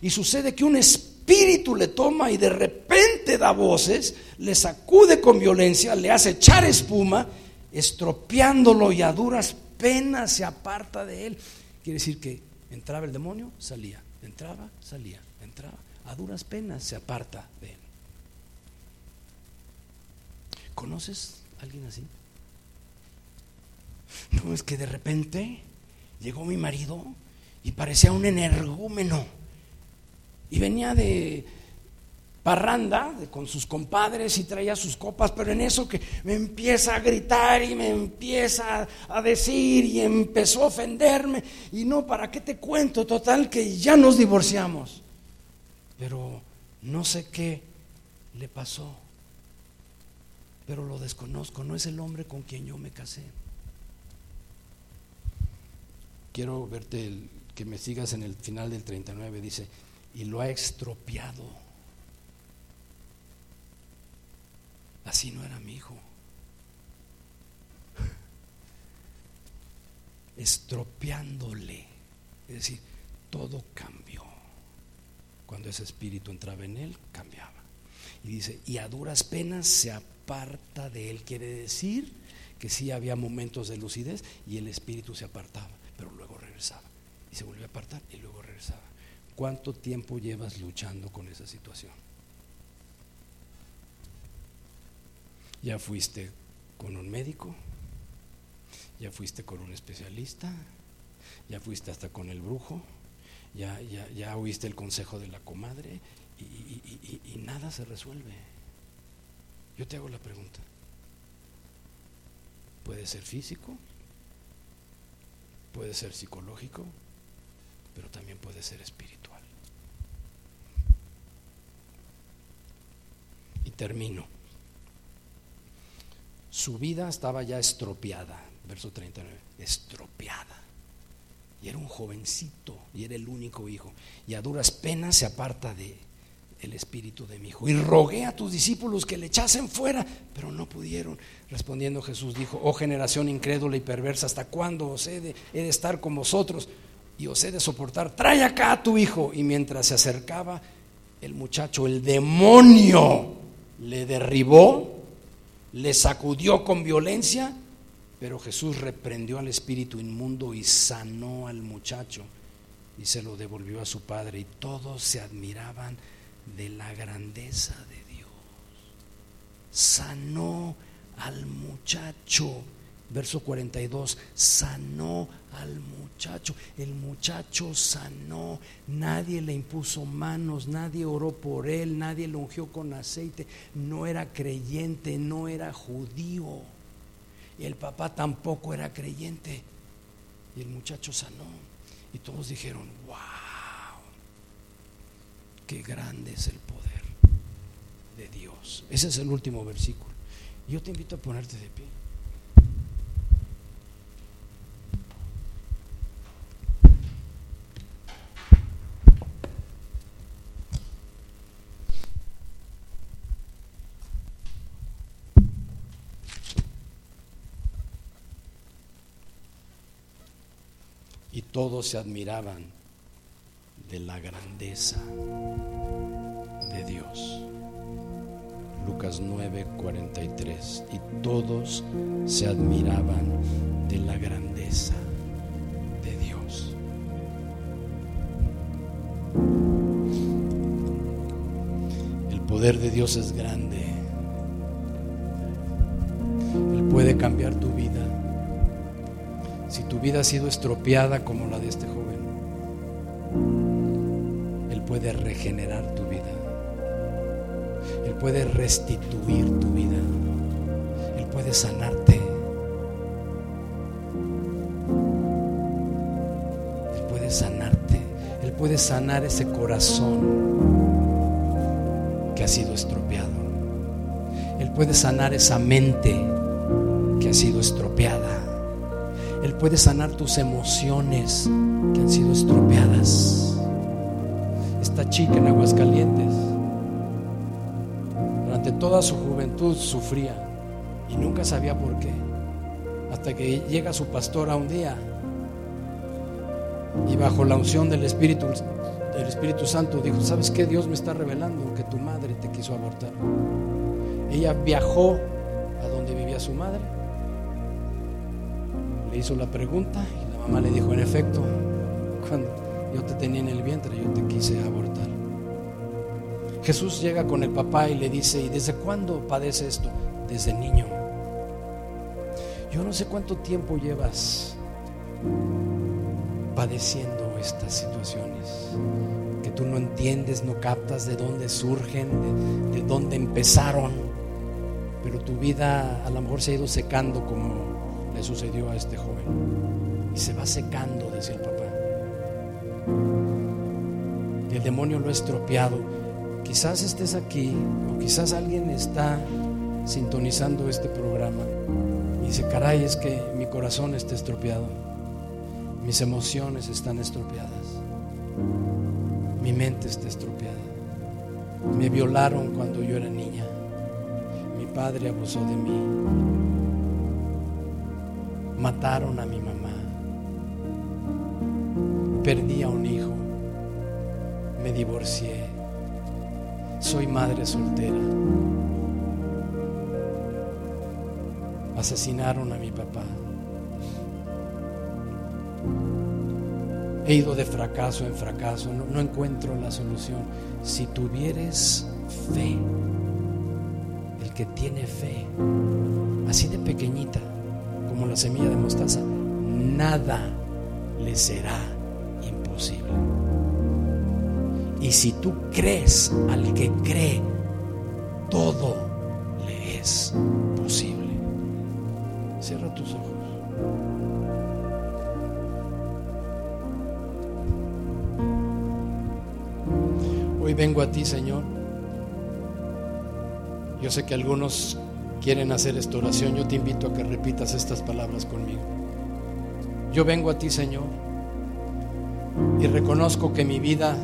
Y sucede que un espíritu le toma y de repente da voces, le sacude con violencia, le hace echar espuma, estropeándolo y a duras penas se aparta de él. Quiere decir que entraba el demonio, salía, entraba, salía, entraba, a duras penas se aparta de él. ¿Conoces a alguien así? No, es que de repente llegó mi marido y parecía un energúmeno. Y venía de parranda con sus compadres y traía sus copas, pero en eso que me empieza a gritar y me empieza a decir y empezó a ofenderme. Y no, ¿para qué te cuento? Total que ya nos divorciamos. Pero no sé qué le pasó. Pero lo desconozco, no es el hombre con quien yo me casé quiero verte que me sigas en el final del 39, dice, y lo ha estropeado. Así no era mi hijo. <laughs> Estropeándole. Es decir, todo cambió. Cuando ese espíritu entraba en él, cambiaba. Y dice, y a duras penas se aparta de él. Quiere decir que sí había momentos de lucidez y el espíritu se apartaba pero luego regresaba. Y se volvió a apartar y luego regresaba. ¿Cuánto tiempo llevas luchando con esa situación? ¿Ya fuiste con un médico? ¿Ya fuiste con un especialista? ¿Ya fuiste hasta con el brujo? ¿Ya, ya, ya oíste el consejo de la comadre? y nada se resuelve. Yo te hago la pregunta. ¿Puede ser físico? Puede ser psicológico, pero también puede ser espiritual. Y termino. Su vida estaba ya estropeada, verso 39, estropeada. Y era un jovencito y era el único hijo. Y a duras penas se aparta de el espíritu de mi hijo. Y rogué a tus discípulos que le echasen fuera, pero no pudieron. Respondiendo Jesús dijo, oh generación incrédula y perversa, ¿hasta cuándo os he de, he de estar con vosotros y os he de soportar? Trae acá a tu hijo. Y mientras se acercaba el muchacho, el demonio le derribó, le sacudió con violencia, pero Jesús reprendió al espíritu inmundo y sanó al muchacho y se lo devolvió a su padre y todos se admiraban de la grandeza de Dios. Sanó al muchacho. Verso 42, sanó al muchacho. El muchacho sanó. Nadie le impuso manos, nadie oró por él, nadie lo ungió con aceite. No era creyente, no era judío. Y el papá tampoco era creyente. Y el muchacho sanó. Y todos dijeron, wow qué grande es el poder de Dios. Ese es el último versículo. Yo te invito a ponerte de pie. Y todos se admiraban de la grandeza de Dios. Lucas 9:43. Y todos se admiraban de la grandeza de Dios. El poder de Dios es grande. Él puede cambiar tu vida. Si tu vida ha sido estropeada como la de este joven puede regenerar tu vida. Él puede restituir tu vida. Él puede sanarte. Él puede sanarte. Él puede sanar ese corazón que ha sido estropeado. Él puede sanar esa mente que ha sido estropeada. Él puede sanar tus emociones que han sido estropeadas esta chica en Aguascalientes. durante toda su juventud sufría y nunca sabía por qué. Hasta que llega su pastor a un día y bajo la unción del Espíritu, del Espíritu Santo dijo, ¿sabes qué? Dios me está revelando que tu madre te quiso abortar. Ella viajó a donde vivía su madre, le hizo la pregunta y la mamá le dijo, en efecto, cuando yo te tenía en el vientre, yo te quise abortar. Jesús llega con el papá y le dice, ¿y desde cuándo padece esto? Desde niño. Yo no sé cuánto tiempo llevas padeciendo estas situaciones que tú no entiendes, no captas de dónde surgen, de, de, dónde empezaron, pero tu vida a lo mejor se ha ido secando como le sucedió a este joven. Y se va secando, decía el papá. Y el demonio lo ha estropeado. Quizás estés aquí o quizás alguien está sintonizando este programa y dice, caray, es que mi corazón está estropeado. Mis emociones están estropeadas. Mi mente está estropeada. Me violaron cuando yo era niña. Mi padre abusó de mí. Mataron a mi mamá. Perdí a un hijo. Me divorcié. Soy madre soltera. Asesinaron a mi papá. He ido de fracaso en fracaso, no, encuentro la solución. Si tuvieres fe, el que tiene fe, así de pequeñita como la semilla de mostaza, nada le será Y si tú crees al que cree, todo le es posible. Cierra tus ojos. Hoy vengo a ti, Señor. Yo sé que algunos quieren hacer esta oración. Yo te invito a que repitas estas palabras conmigo. Yo vengo a ti, Señor, y reconozco que mi vida,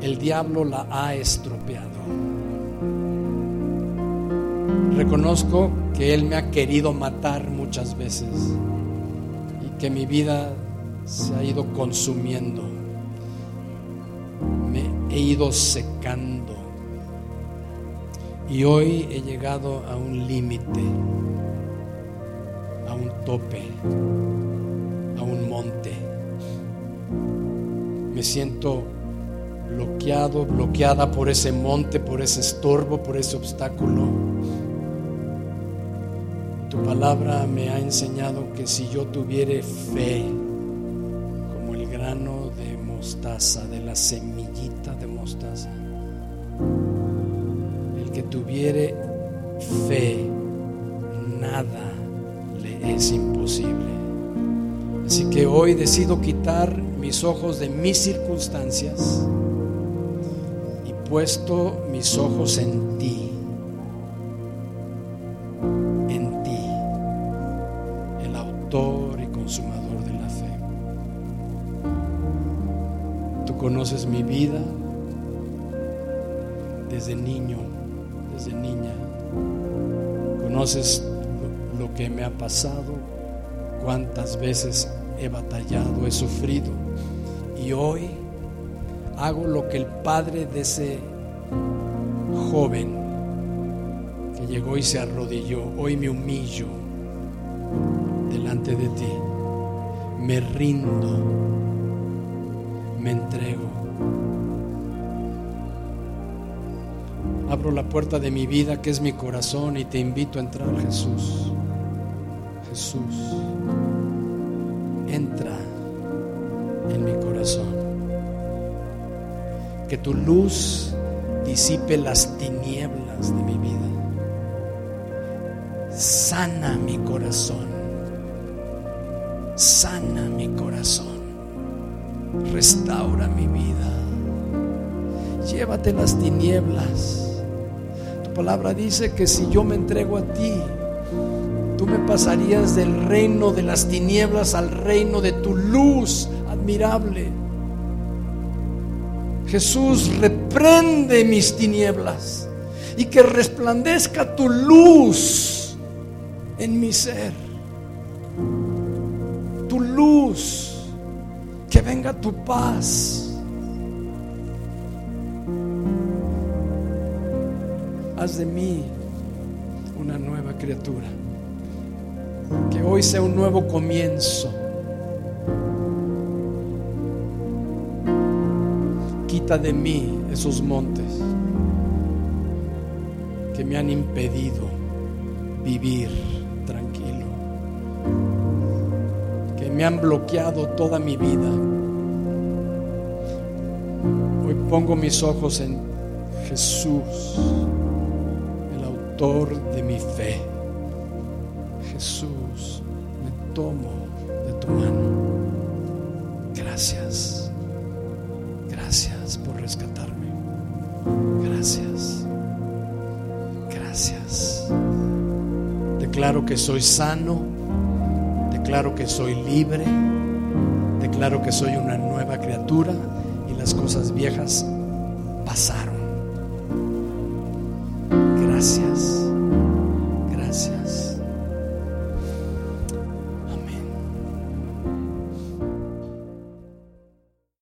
el diablo la ha estropeado. Reconozco que Él me ha querido matar muchas veces y que mi vida se ha ido consumiendo he ido secando. Y hoy he llegado a un límite, a un tope, Me siento bloqueado, bloqueada por ese monte, por ese estorbo, por ese obstáculo. Tu palabra me ha enseñado que si yo tuviera fe, como el grano de mostaza, de la semillita de mostaza. El que tuviere fe, nada le es imposible. Así que hoy decido quitar mis ojos de mis circunstancias y puesto mis ojos en ti. En ti, el autor y consumador de la fe. Tú conoces mi vida desde niño, desde niña. Conoces lo, que me ha pasado, cuántas veces he batallado, he sufrido. Y hoy hago lo que el padre de ese joven que llegó y se arrodilló, hoy me humillo delante de ti, me rindo, me entrego. Abro la puerta de mi vida que es mi corazón y te invito a entrar, Jesús. Jesús, entra en mi corazón. Que tu luz disipe las tinieblas de mi vida. Sana mi corazón. Sana mi corazón. Restaura mi vida. Llévate las tinieblas. Tu palabra dice que si yo me entrego a ti, tú me pasarías del reino de las tinieblas al reino de tu luz admirable. Jesús, reprende mis tinieblas y que resplandezca tu luz en mi ser. Tu luz, que venga tu paz. Haz de mí una nueva criatura. Que hoy sea un nuevo comienzo. Quita de mí esos montes que me han impedido vivir tranquilo, que me han bloqueado toda mi vida. Hoy pongo mis ojos en Jesús, el autor de mi fe. Jesús, tomo de tu mano. Gracias. Gracias por rescatarme. Gracias. Gracias. Declaro que soy sano. Declaro que soy libre. Declaro que soy una nueva criatura y las cosas viejas